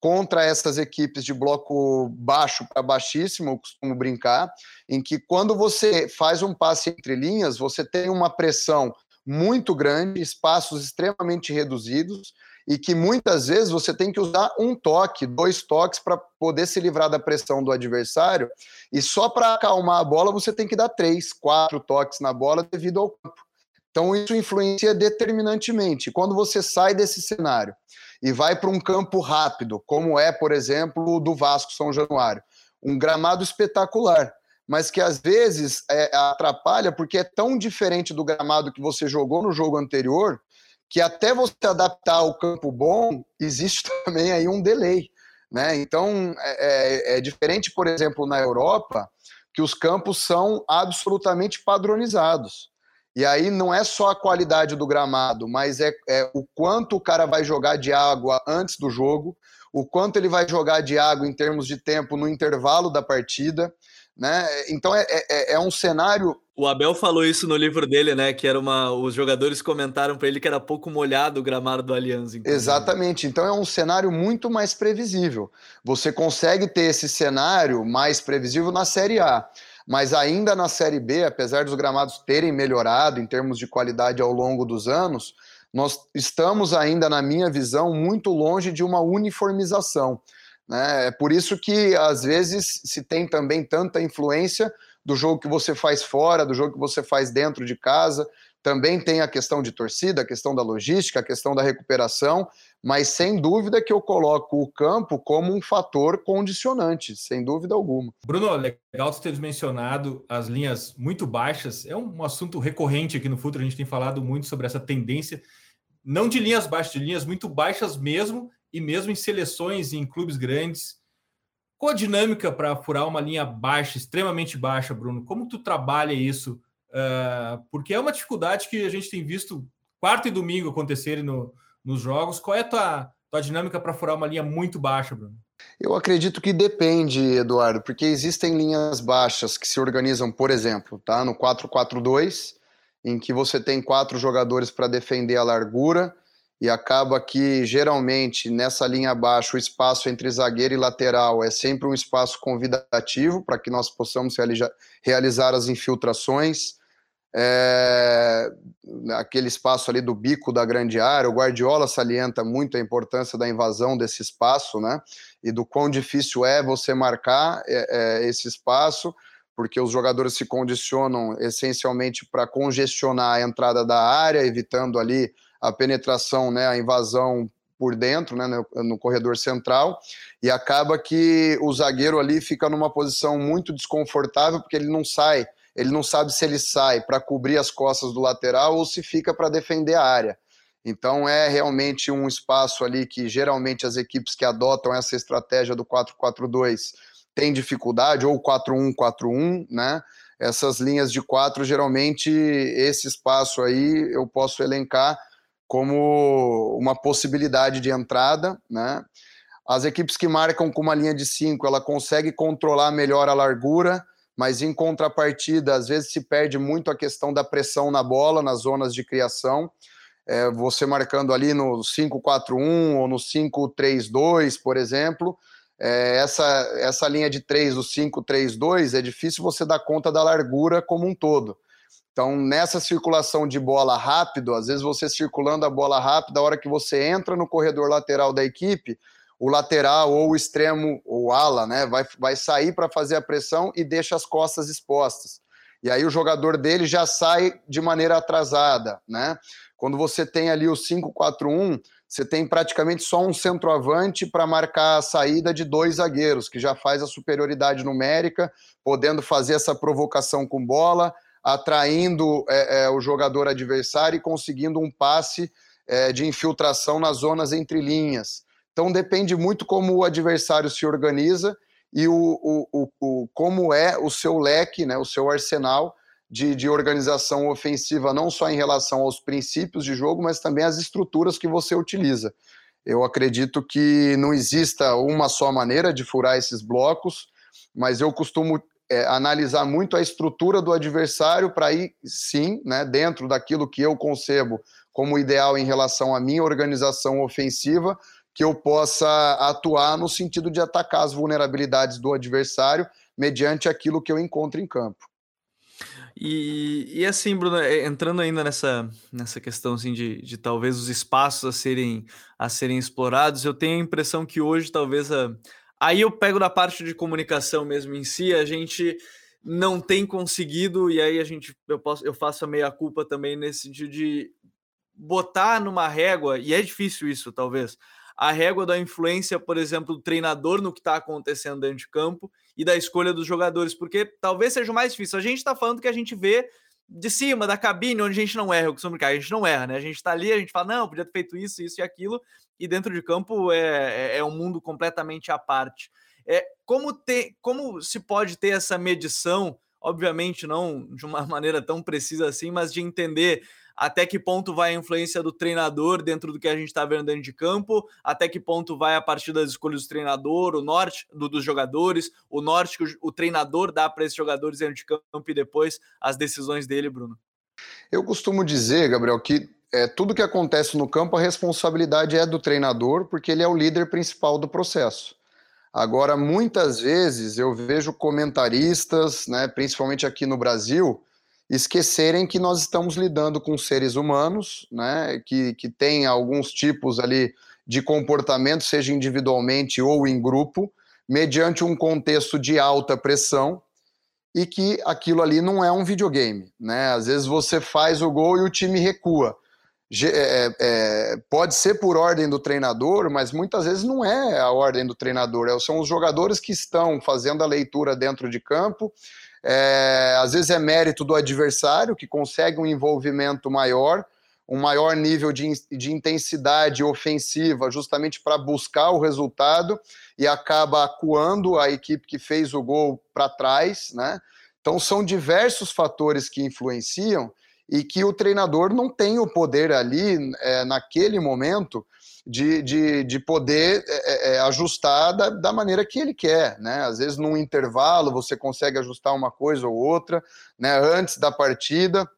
contra essas equipes de bloco baixo para baixíssimo, eu costumo brincar, em que quando você faz um passe entre linhas, você tem uma pressão muito grande, espaços extremamente reduzidos, e que muitas vezes você tem que usar um toque, dois toques para poder se livrar da pressão do adversário, e só para acalmar a bola você tem que dar três, quatro toques na bola devido ao campo. Então isso influencia determinantemente. Quando você sai desse cenário e vai para um campo rápido, como é, por exemplo, o do Vasco São Januário, um gramado espetacular mas que às vezes é, atrapalha porque é tão diferente do gramado que você jogou no jogo anterior que até você adaptar ao campo bom existe também aí um delay, né? Então é, é, é diferente, por exemplo, na Europa que os campos são absolutamente padronizados. E aí não é só a qualidade do gramado, mas é, é, o quanto o cara vai jogar de água antes do jogo, o quanto ele vai jogar de água em termos de tempo no intervalo da partida. Né? Então é, é, é um cenário. O Abel falou isso no livro dele, né? Que era uma. Os jogadores comentaram para ele que era pouco molhado o gramado do Allianz. Exatamente. Então é um cenário muito mais previsível. Você consegue ter esse cenário mais previsível na Série A. Mas ainda na Série B, apesar dos gramados terem melhorado em termos de qualidade ao longo dos anos, nós estamos ainda, na minha visão, muito longe de uma uniformização. Né? É por isso que, às vezes, se tem também tanta influência do jogo que você faz fora, do jogo que você faz dentro de casa. Também tem a questão de torcida, a questão da logística, a questão da recuperação, mas sem dúvida que eu coloco o campo como um fator condicionante, sem dúvida alguma. Bruno, legal você ter mencionado as linhas muito baixas. É um assunto recorrente aqui no futuro, a gente tem falado muito sobre essa tendência, não de linhas baixas, de linhas muito baixas mesmo, e mesmo em seleções em clubes grandes. Qual a dinâmica para furar uma linha baixa, extremamente baixa, Bruno? Como tu trabalha isso? Uh, porque é uma dificuldade que a gente tem visto quarto e domingo acontecerem no, nos jogos. Qual é a tua, tua dinâmica para furar uma linha muito baixa, Bruno? Eu acredito que depende, Eduardo, porque existem linhas baixas que se organizam, por exemplo, tá? no 4-4-2, em que você tem quatro jogadores para defender a largura e acaba que geralmente nessa linha abaixo o espaço entre zagueiro e lateral é sempre um espaço convidativo para que nós possamos realizar as infiltrações. É, aquele espaço ali do bico da grande área, o Guardiola salienta muito a importância da invasão desse espaço, né? E do quão difícil é você marcar é, é, esse espaço, porque os jogadores se condicionam essencialmente para congestionar a entrada da área, evitando ali a penetração, né, a invasão por dentro, né, no, no, corredor central, e acaba que o zagueiro ali fica numa posição muito desconfortável, porque ele não sai, ele não sabe se ele sai para cobrir as costas do lateral ou se fica para defender a área. Então é realmente um espaço ali que geralmente as equipes que adotam essa estratégia do 4-4-2 têm dificuldade, ou 4-1-4-1, né? essas linhas de quatro, geralmente esse espaço aí eu posso elencar como uma possibilidade de entrada, né? As equipes que marcam com uma linha de cinco, ela consegue controlar melhor a largura, mas em contrapartida, às vezes se perde muito a questão da pressão na bola, nas zonas de criação. É, você marcando ali no 5-4-1 ou no 5-3-2, por exemplo, é, essa, essa linha de 3, o 5-3-2, é difícil você dar conta da largura como um todo. Então, nessa circulação de bola rápido, às vezes você circulando a bola rápida, a hora que você entra no corredor lateral da equipe, o lateral ou o extremo, ou ala, né, vai, vai sair para fazer a pressão e deixa as costas expostas. E aí o jogador dele já sai de maneira atrasada, né? Quando você tem ali o 5-4-1, você tem praticamente só um centroavante para marcar a saída de dois zagueiros, que já faz a superioridade numérica, podendo fazer essa provocação com bola, atraindo é, é, o jogador adversário e conseguindo um passe é, de infiltração nas zonas entre linhas. Então depende muito como o adversário se organiza e o, o, o, como é o seu leque, né, o seu arsenal de, de, organização ofensiva, não só em relação aos princípios de jogo, mas também às estruturas que você utiliza. Eu acredito que não exista uma só maneira de furar esses blocos, mas eu costumo é, analisar muito a estrutura do adversário para ir, sim, né, dentro daquilo que eu concebo como ideal em relação à minha organização ofensiva, que eu possa atuar no sentido de atacar as vulnerabilidades do adversário mediante aquilo que eu encontro em campo. E, e assim, Bruno, é, entrando ainda nessa, nessa questão assim, de, de talvez os espaços a serem, a serem explorados, eu tenho a impressão que hoje talvez a, aí eu pego da parte de comunicação mesmo em si, a gente não tem conseguido, e aí a gente eu, posso, eu faço a meia culpa também nesse sentido de botar numa régua, e é difícil isso, talvez, a régua da influência, por exemplo, do treinador no que está acontecendo dentro de campo e da escolha dos jogadores, porque talvez seja o mais difícil. A gente está falando que a gente vê de cima, da cabine, onde a gente não erra, eu costumo brincar, a gente não erra, né? A gente está ali, a gente fala, não, podia ter feito isso, isso e aquilo, e dentro de campo é, é, é um mundo completamente à parte. É, como, ter, como se pode ter essa medição, obviamente não de uma maneira tão precisa assim, mas de entender até que ponto vai a influência do treinador dentro do que a gente está vendo dentro de campo, até que ponto vai a partir das escolhas do treinador, o norte do, dos jogadores, o norte que o, o treinador dá para esses jogadores dentro de campo e depois as decisões dele, Bruno. Eu costumo dizer, Gabriel, que é, tudo que acontece no campo, a responsabilidade é do treinador, porque ele é o líder principal do processo. Agora, muitas vezes eu vejo comentaristas, né, principalmente aqui no Brasil, esquecerem que nós estamos lidando com seres humanos, né, que, que têm alguns tipos ali de comportamento, seja individualmente ou em grupo, mediante um contexto de alta pressão e que aquilo ali não é um videogame, né? Às vezes você faz o gol e o time recua. É, é, é, pode ser por ordem do treinador, mas muitas vezes não é a ordem do treinador, é, são os jogadores que estão fazendo a leitura dentro de campo é, às vezes é mérito do adversário, que consegue um envolvimento maior, um maior nível de, de intensidade ofensiva, justamente para buscar o resultado e acaba acuando a equipe que fez o gol para trás, né? Então são diversos fatores que influenciam e que o treinador não tem o poder ali, é, naquele momento, de, de, de poder é, é, é, ajustar da, da, maneira que ele quer, né? Às vezes num intervalo você consegue ajustar uma coisa ou outra, né? Antes da partida,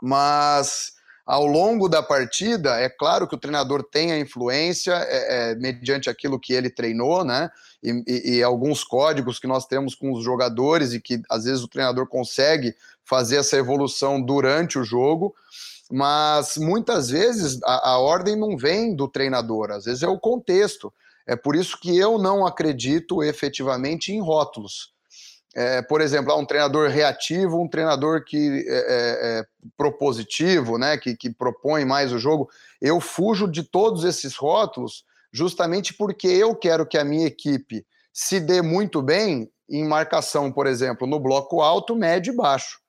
mas ao longo da partida, é claro que o treinador tem a influência é, é, mediante aquilo que ele treinou, né? E, e, e, alguns códigos que nós temos com os jogadores e que às vezes o treinador consegue fazer essa evolução durante o jogo mas muitas vezes a, a, ordem não vem do treinador, às vezes é o contexto. É por isso que eu não acredito efetivamente em rótulos. É, por exemplo, um treinador reativo, um treinador que é, é, é, propositivo, né, que, que propõe mais o jogo. Eu fujo de todos esses rótulos justamente porque eu quero que a minha equipe se dê muito bem em marcação, por exemplo, no bloco alto, médio e baixo.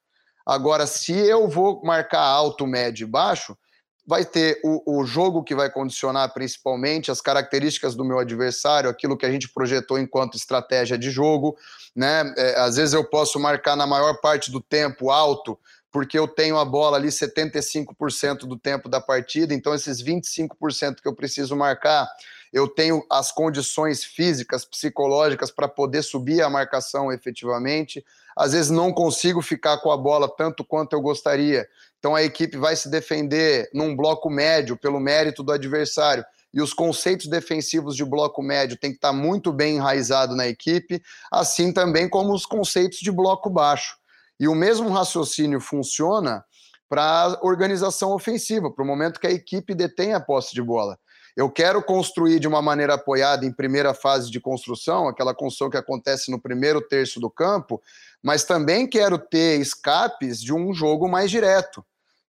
Agora, se eu vou marcar alto, médio e baixo, vai ter o, o, jogo que vai condicionar principalmente as características do meu adversário, aquilo que a gente projetou enquanto estratégia de jogo, né? É, às vezes eu posso marcar na maior parte do tempo alto, porque eu tenho a bola ali 75% do tempo da partida, então esses 25% que eu preciso marcar, eu tenho as condições físicas, psicológicas para poder subir a marcação efetivamente. Às vezes não consigo ficar com a bola tanto quanto eu gostaria. Então a equipe vai se defender num bloco médio pelo mérito do adversário. E os conceitos defensivos de bloco médio têm que estar muito bem enraizado na equipe, assim também como os conceitos de bloco baixo. E o mesmo raciocínio funciona para a organização ofensiva, para o momento que a equipe detém a posse de bola. Eu quero construir de uma maneira apoiada em primeira fase de construção, aquela construção que acontece no primeiro terço do campo, mas também quero ter escapes de um jogo mais direto.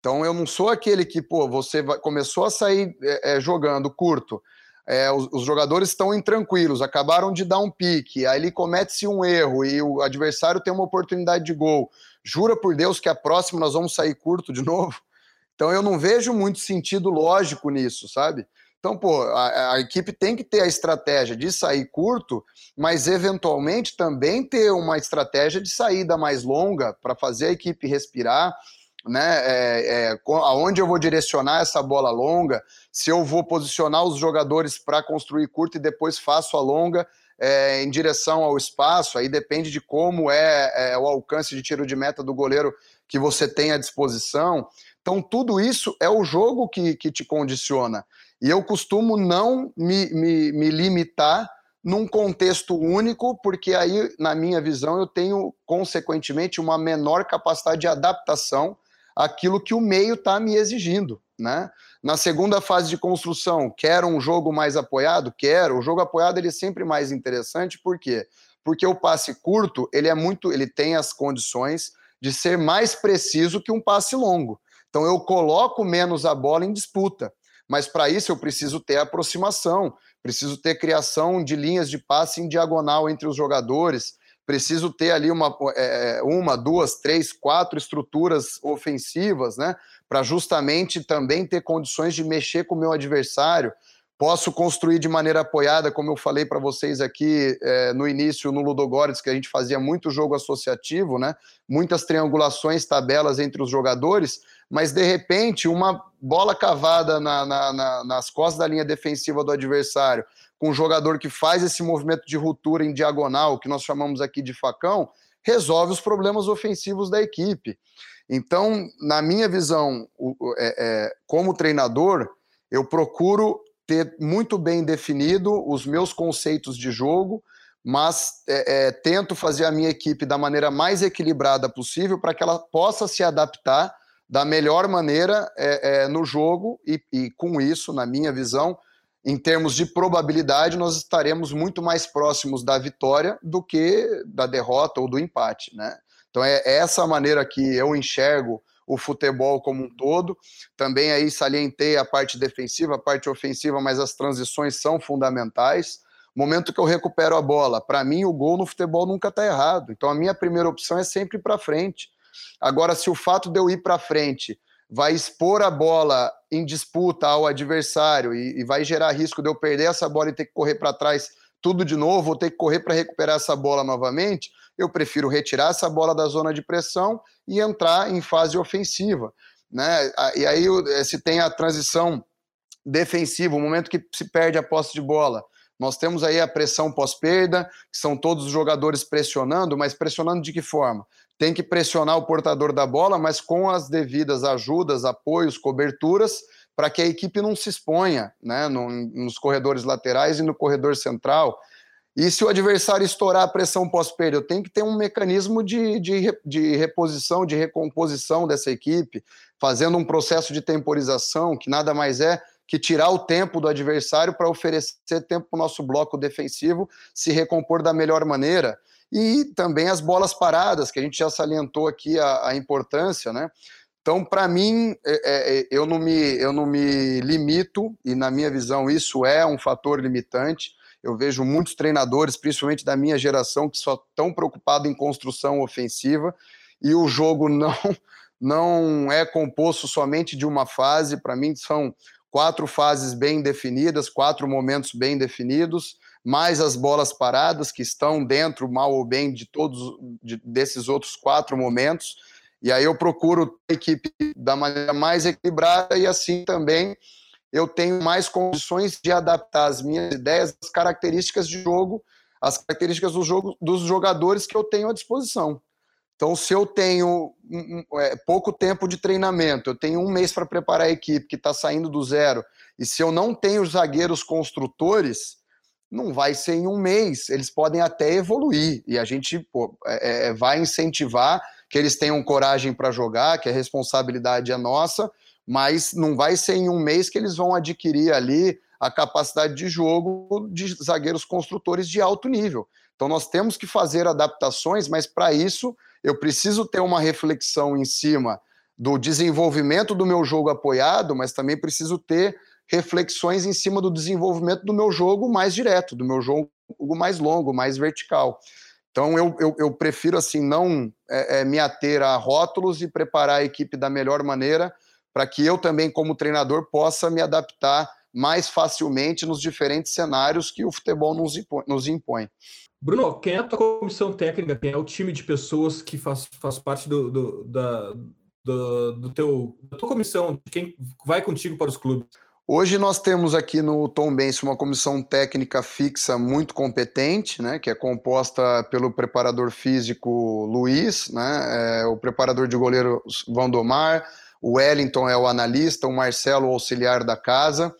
Então eu não sou aquele que, pô, você começou a sair é, é, jogando curto, é, os, os, jogadores estão intranquilos, acabaram de dar um pique, aí ele comete-se um erro e o adversário tem uma oportunidade de gol. Jura por Deus que a próxima nós vamos sair curto de novo? Então eu não vejo muito sentido lógico nisso, sabe? Então, pô, a, a, equipe tem que ter a estratégia de sair curto, mas eventualmente também ter uma estratégia de saída mais longa para fazer a equipe respirar, né? É, é, aonde eu vou direcionar essa bola longa, se eu vou posicionar os jogadores para construir curto e depois faço a longa é, em direção ao espaço, aí depende de como é, é o alcance de tiro de meta do goleiro que você tem à disposição. Então, tudo isso é o jogo que, que te condiciona. E eu costumo não me, me, me limitar num contexto único, porque aí, na minha visão, eu tenho, consequentemente, uma menor capacidade de adaptação àquilo que o meio está me exigindo. Né? Na segunda fase de construção, quero um jogo mais apoiado? Quero. O jogo apoiado ele é sempre mais interessante, por quê? Porque o passe curto, ele é muito, ele tem as condições de ser mais preciso que um passe longo. Então eu coloco menos a bola em disputa mas para isso eu preciso ter aproximação, preciso ter criação de linhas de passe em diagonal entre os jogadores, preciso ter ali uma, é, uma duas, três, quatro estruturas ofensivas, né? Para justamente também ter condições de mexer com o meu adversário. Posso construir de maneira apoiada, como eu falei para vocês aqui é, no início no Ludogorets, que a gente fazia muito jogo associativo, né? Muitas triangulações, tabelas entre os jogadores mas de repente uma bola cavada na, na, na, nas costas da linha defensiva do adversário, com um jogador que faz esse movimento de ruptura em diagonal, que nós chamamos aqui de facão, resolve os problemas ofensivos da equipe. Então, na minha visão, é, é, como treinador, eu procuro ter muito bem definido os meus conceitos de jogo, mas é, é, tento fazer a minha equipe da maneira mais equilibrada possível para que ela possa se adaptar da melhor maneira é, é, no jogo, e, e, com isso, na minha visão, em termos de probabilidade, nós estaremos muito mais próximos da vitória do que da derrota ou do empate. Né? Então é essa maneira que eu enxergo o futebol como um todo. Também aí salientei a parte defensiva, a parte ofensiva, mas as transições são fundamentais. Momento que eu recupero a bola, para mim o gol no futebol nunca está errado. Então a minha primeira opção é sempre para frente. Agora, se o fato de eu ir para frente vai expor a bola em disputa ao adversário e, e, vai gerar risco de eu perder essa bola e ter que correr para trás tudo de novo, ou ter que correr para recuperar essa bola novamente, eu prefiro retirar essa bola da zona de pressão e entrar em fase ofensiva. Né? E aí eh, se tem a transição defensiva, o momento que se perde a posse de bola. Nós temos aí a pressão pós-perda, que são todos os jogadores pressionando, mas pressionando de que forma? Tem que pressionar o portador da bola, mas com as devidas ajudas, apoios, coberturas, para que a equipe não se exponha né, no, nos corredores laterais e no corredor central. E se o adversário estourar a pressão pós-perda, tenho que ter um mecanismo de, de, de reposição, de recomposição dessa equipe, fazendo um processo de temporização, que nada mais é que tirar o tempo do adversário para oferecer tempo para o nosso bloco defensivo se recompor da melhor maneira e também as bolas paradas, que a gente já salientou aqui a, a importância, né? Então, para mim, é, é, eu, não me, eu não me limito, e na minha visão isso é um fator limitante. Eu vejo muitos treinadores, principalmente da minha geração, que só estão preocupados em construção ofensiva, e o jogo não não é composto somente de uma fase, para mim são quatro fases bem definidas, quatro momentos bem definidos, mais as bolas paradas que estão dentro, mal ou bem, de todos de, desses outros quatro momentos. E aí eu procuro a equipe da maneira mais equilibrada e assim também eu tenho mais condições de adaptar as minhas ideias, as características de jogo, as características do jogo dos jogadores que eu tenho à disposição. Então, se eu tenho é, pouco tempo de treinamento, eu tenho um mês para preparar a equipe que está saindo do zero, e se eu não tenho zagueiros construtores, não vai ser em um mês. Eles podem até evoluir e a gente pô, é, é vai incentivar que eles tenham coragem para jogar, que a responsabilidade é nossa, mas não vai ser em um mês que eles vão adquirir ali a capacidade de jogo de zagueiros construtores de alto nível. Então nós temos que fazer adaptações, mas para isso eu preciso ter uma reflexão em cima do desenvolvimento do meu jogo apoiado, mas também preciso ter reflexões em cima do desenvolvimento do meu jogo mais direto, do meu jogo mais longo, mais vertical. Então eu, eu, eu prefiro assim não é, é, me ater a rótulos e preparar a equipe da melhor maneira para que eu também, como treinador, possa me adaptar mais facilmente nos diferentes cenários que o futebol nos impõe. Nos impõe. Bruno, quem é a tua comissão técnica? Quem é o time de pessoas que faz, faz parte do, do, da, do, do teu, da tua comissão? Quem vai contigo para os clubes? Hoje nós temos aqui no Tom Benz uma comissão técnica fixa muito competente, né, que é composta pelo preparador físico Luiz, né, é, o preparador de goleiro Vandomar, o Wellington é o analista, o Marcelo o auxiliar da casa,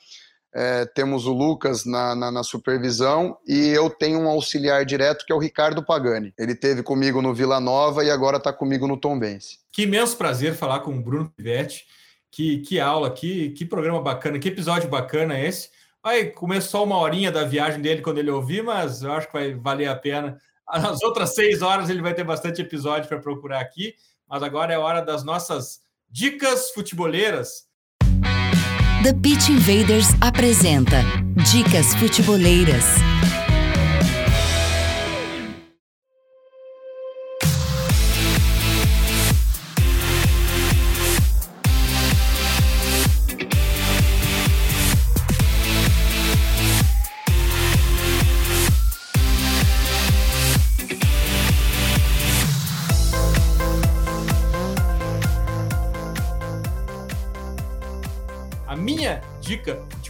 é, temos o Lucas na, na, na, supervisão e eu tenho um auxiliar direto que é o Ricardo Pagani. Ele teve comigo no Vila Nova e agora está comigo no Tombense. Que imenso prazer falar com o Bruno Pivetti. Que, que aula, que, que programa bacana, que episódio bacana esse. Vai comer só uma horinha da viagem dele quando ele ouvir, mas eu acho que vai valer a pena. As outras seis horas ele vai ter bastante episódio para procurar aqui, mas agora é hora das nossas dicas futeboleiras. The Pitch Invaders apresenta Dicas Futeboleiras.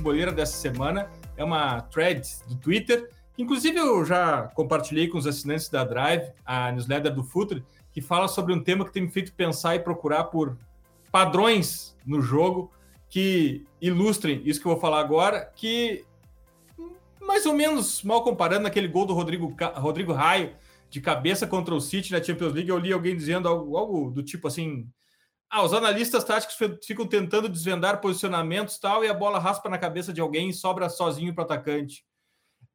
Futebolera dessa semana é uma thread do Twitter, inclusive eu já compartilhei com os assinantes da Drive, a newsletter do Futre, que fala sobre um tema que tem me feito pensar e procurar por padrões no jogo que ilustrem isso que eu vou falar agora, que mais ou menos mal comparando aquele gol do Rodrigo, Rodrigo Raio de cabeça contra o City na Champions League, eu li alguém dizendo algo, algo do tipo assim, ah, os analistas táticos ficam tentando desvendar posicionamentos tal, e a bola raspa na cabeça de alguém e sobra sozinho para o atacante.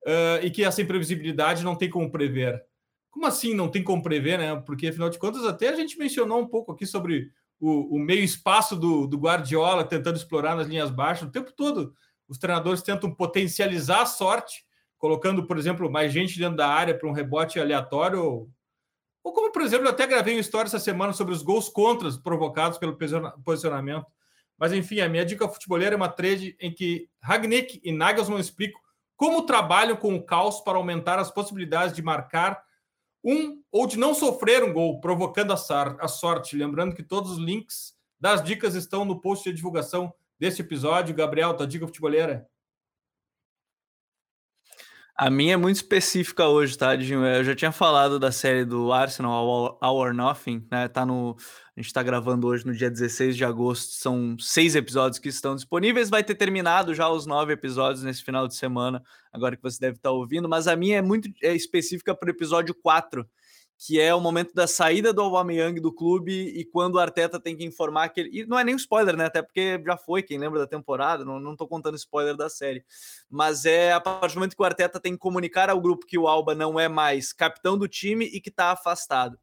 Uh, e que essa imprevisibilidade não tem como prever. Como assim não tem como prever, né? Porque, afinal de contas, até a gente mencionou um pouco aqui sobre o, o meio espaço do, do Guardiola tentando explorar nas linhas baixas. O tempo todo, os treinadores tentam potencializar a sorte, colocando, por exemplo, mais gente dentro da área para um rebote aleatório ou como, por exemplo, eu até gravei uma história essa semana sobre os gols contras provocados pelo posicionamento. Mas, enfim, a minha dica futebolera é uma trade em que Ragnick e Nagelsmann explicam como trabalham com o caos para aumentar as possibilidades de marcar um ou de não sofrer um gol, provocando a, sorte. Lembrando que todos os links das dicas estão no post de divulgação deste episódio. Gabriel, tua dica futebolera? A minha é muito específica hoje, tá, Dinho? Eu já tinha falado da série do Arsenal, or Nothing, né? Tá no. A gente tá gravando hoje no dia 16 de agosto. São seis episódios que estão disponíveis. Vai ter terminado já os nove episódios nesse final de semana, agora que você deve estar ouvindo. Mas a minha é muito é específica para o episódio 4, que é o momento da saída do Aubameyang do clube e quando o Arteta tem que informar que ele... E não é nem um spoiler, né? Até porque já foi, quem lembra da temporada, não, não tô contando spoiler da série. Mas é a partir do momento que o Arteta tem que comunicar ao grupo que o Alba não é mais capitão do time e que tá afastado.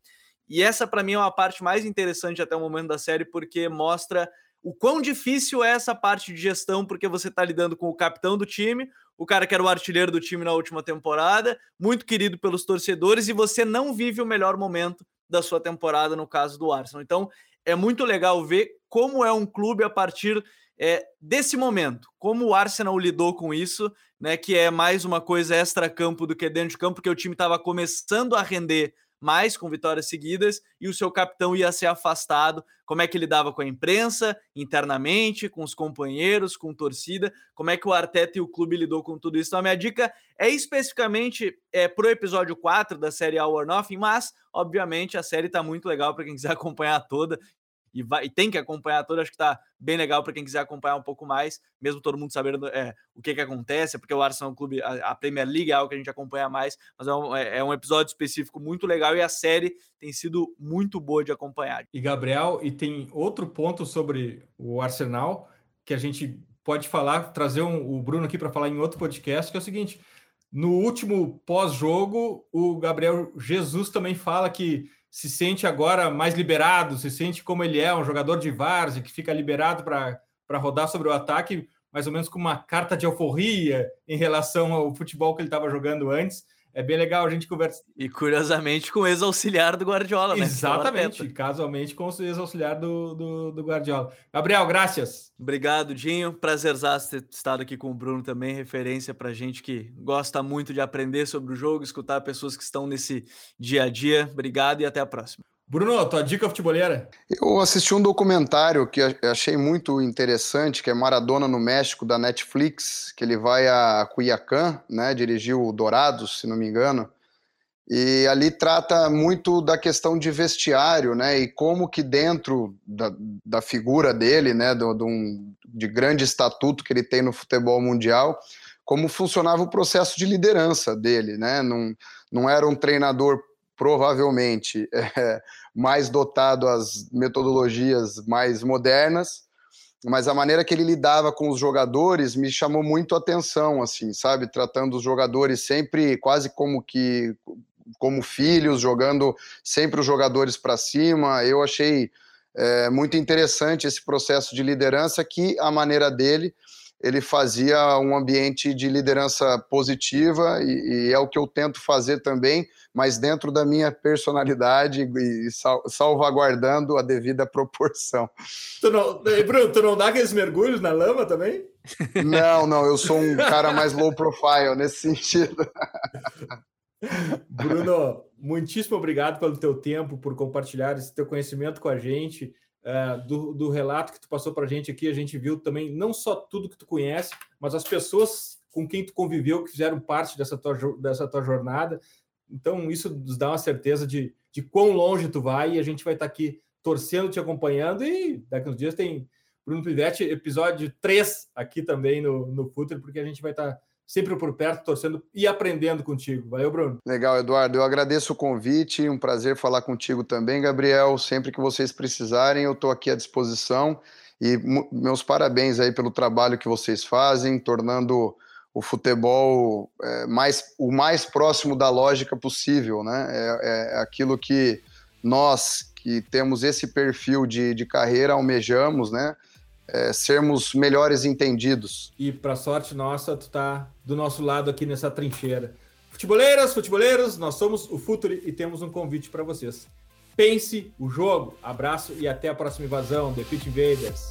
E essa, para mim, é uma parte mais interessante até o momento da série, porque mostra o quão difícil é essa parte de gestão, porque você está lidando com o capitão do time, o cara que era o artilheiro do time na última temporada, muito querido pelos torcedores, e você não vive o melhor momento da sua temporada, no caso do Arsenal. Então, é muito legal ver como é um clube a partir é, desse momento, como o Arsenal lidou com isso, né? Que é mais uma coisa extra-campo do que dentro de campo, porque o time estava começando a render mais com vitórias seguidas e o seu capitão ia ser afastado. Como é que ele dava com a imprensa, internamente, com os companheiros, com torcida? Como é que o Arteta e o clube lidou com tudo isso? Então, a minha dica é especificamente é, para o episódio 4 da série All or Nothing, mas, obviamente, a série está muito legal para quem quiser acompanhar toda e, vai, e tem que acompanhar toda, acho que está bem legal para quem quiser acompanhar um pouco mais, mesmo todo mundo sabendo é, o que, que acontece, porque o Arsenal clube, a, a, Premier League é algo que a gente acompanha mais, mas é um, é, é um episódio específico muito legal e a série tem sido muito boa de acompanhar. E Gabriel, e tem outro ponto sobre o Arsenal que a gente pode falar, trazer um, o Bruno aqui para falar em outro podcast, que é o seguinte: no último pós-jogo, o Gabriel Jesus também fala que se sente agora mais liberado, se sente como ele é, um jogador de várzea que fica liberado para rodar sobre o ataque, mais ou menos com uma carta de alforria em relação ao futebol que ele estava jogando antes é bem legal a gente conversar. E curiosamente com o ex-auxiliar do Guardiola, né? Exatamente, casualmente com o ex-auxiliar do, do, do, Guardiola. Gabriel, graças. Obrigado, Dinho. Prazerzaço ter estado aqui com o Bruno também, referência para gente que gosta muito de aprender sobre o jogo, escutar pessoas que estão nesse dia a dia. Obrigado e até a próxima. Bruno, tua dica futebolera? Eu assisti um documentário que achei muito interessante, que é Maradona no México, da Netflix, que ele vai a Cuiacán, né, dirigiu o Dourados, se não me engano, e ali trata muito da questão de vestiário, né, e como que dentro da, da figura dele, né, do, do um, de grande estatuto que ele tem no futebol mundial, como funcionava o processo de liderança dele, né, não, não era um treinador provavelmente é, mais dotado às metodologias mais modernas, mas a maneira que ele lidava com os jogadores me chamou muito a atenção, assim, sabe? Tratando os jogadores sempre quase como que como filhos, jogando sempre os jogadores para cima. Eu achei é, muito interessante esse processo de liderança que a maneira dele ele fazia um ambiente de liderança positiva e, e, é o que eu tento fazer também, mas dentro da minha personalidade e sal, salvaguardando a devida proporção. Tu não, Bruno, tu não dá aqueles mergulhos na lama também? Não, não, eu sou um cara mais low profile nesse sentido. Bruno, muitíssimo obrigado pelo teu tempo, por compartilhar esse teu conhecimento com a gente. Uh, do, do, relato que tu passou para a gente aqui, a gente viu também não só tudo que tu conhece, mas as pessoas com quem tu conviveu, que fizeram parte dessa tua, dessa tua jornada. Então, isso nos dá uma certeza de, de quão longe tu vai e a gente vai estar tá aqui torcendo, te acompanhando. E daqui uns dias tem Bruno Pivetti, episódio 3 aqui também no, no Futre, porque a gente vai estar. Sempre por perto, torcendo e aprendendo contigo. Valeu, Bruno. Legal, Eduardo. Eu agradeço o convite. Um prazer falar contigo também, Gabriel. Sempre que vocês precisarem, eu estou aqui à disposição. E meus parabéns aí pelo trabalho que vocês fazem, tornando o futebol é, mais, o mais próximo da lógica possível, né? É, é aquilo que nós que temos esse perfil de, de carreira almejamos, né? É, sermos melhores entendidos. E para sorte nossa, tu tá do nosso lado aqui nessa trincheira. Futeboleiras, futeboleiros, nós somos o Futuri e temos um convite para vocês. Pense o jogo. Abraço e até a próxima invasão. The Pit Invaders.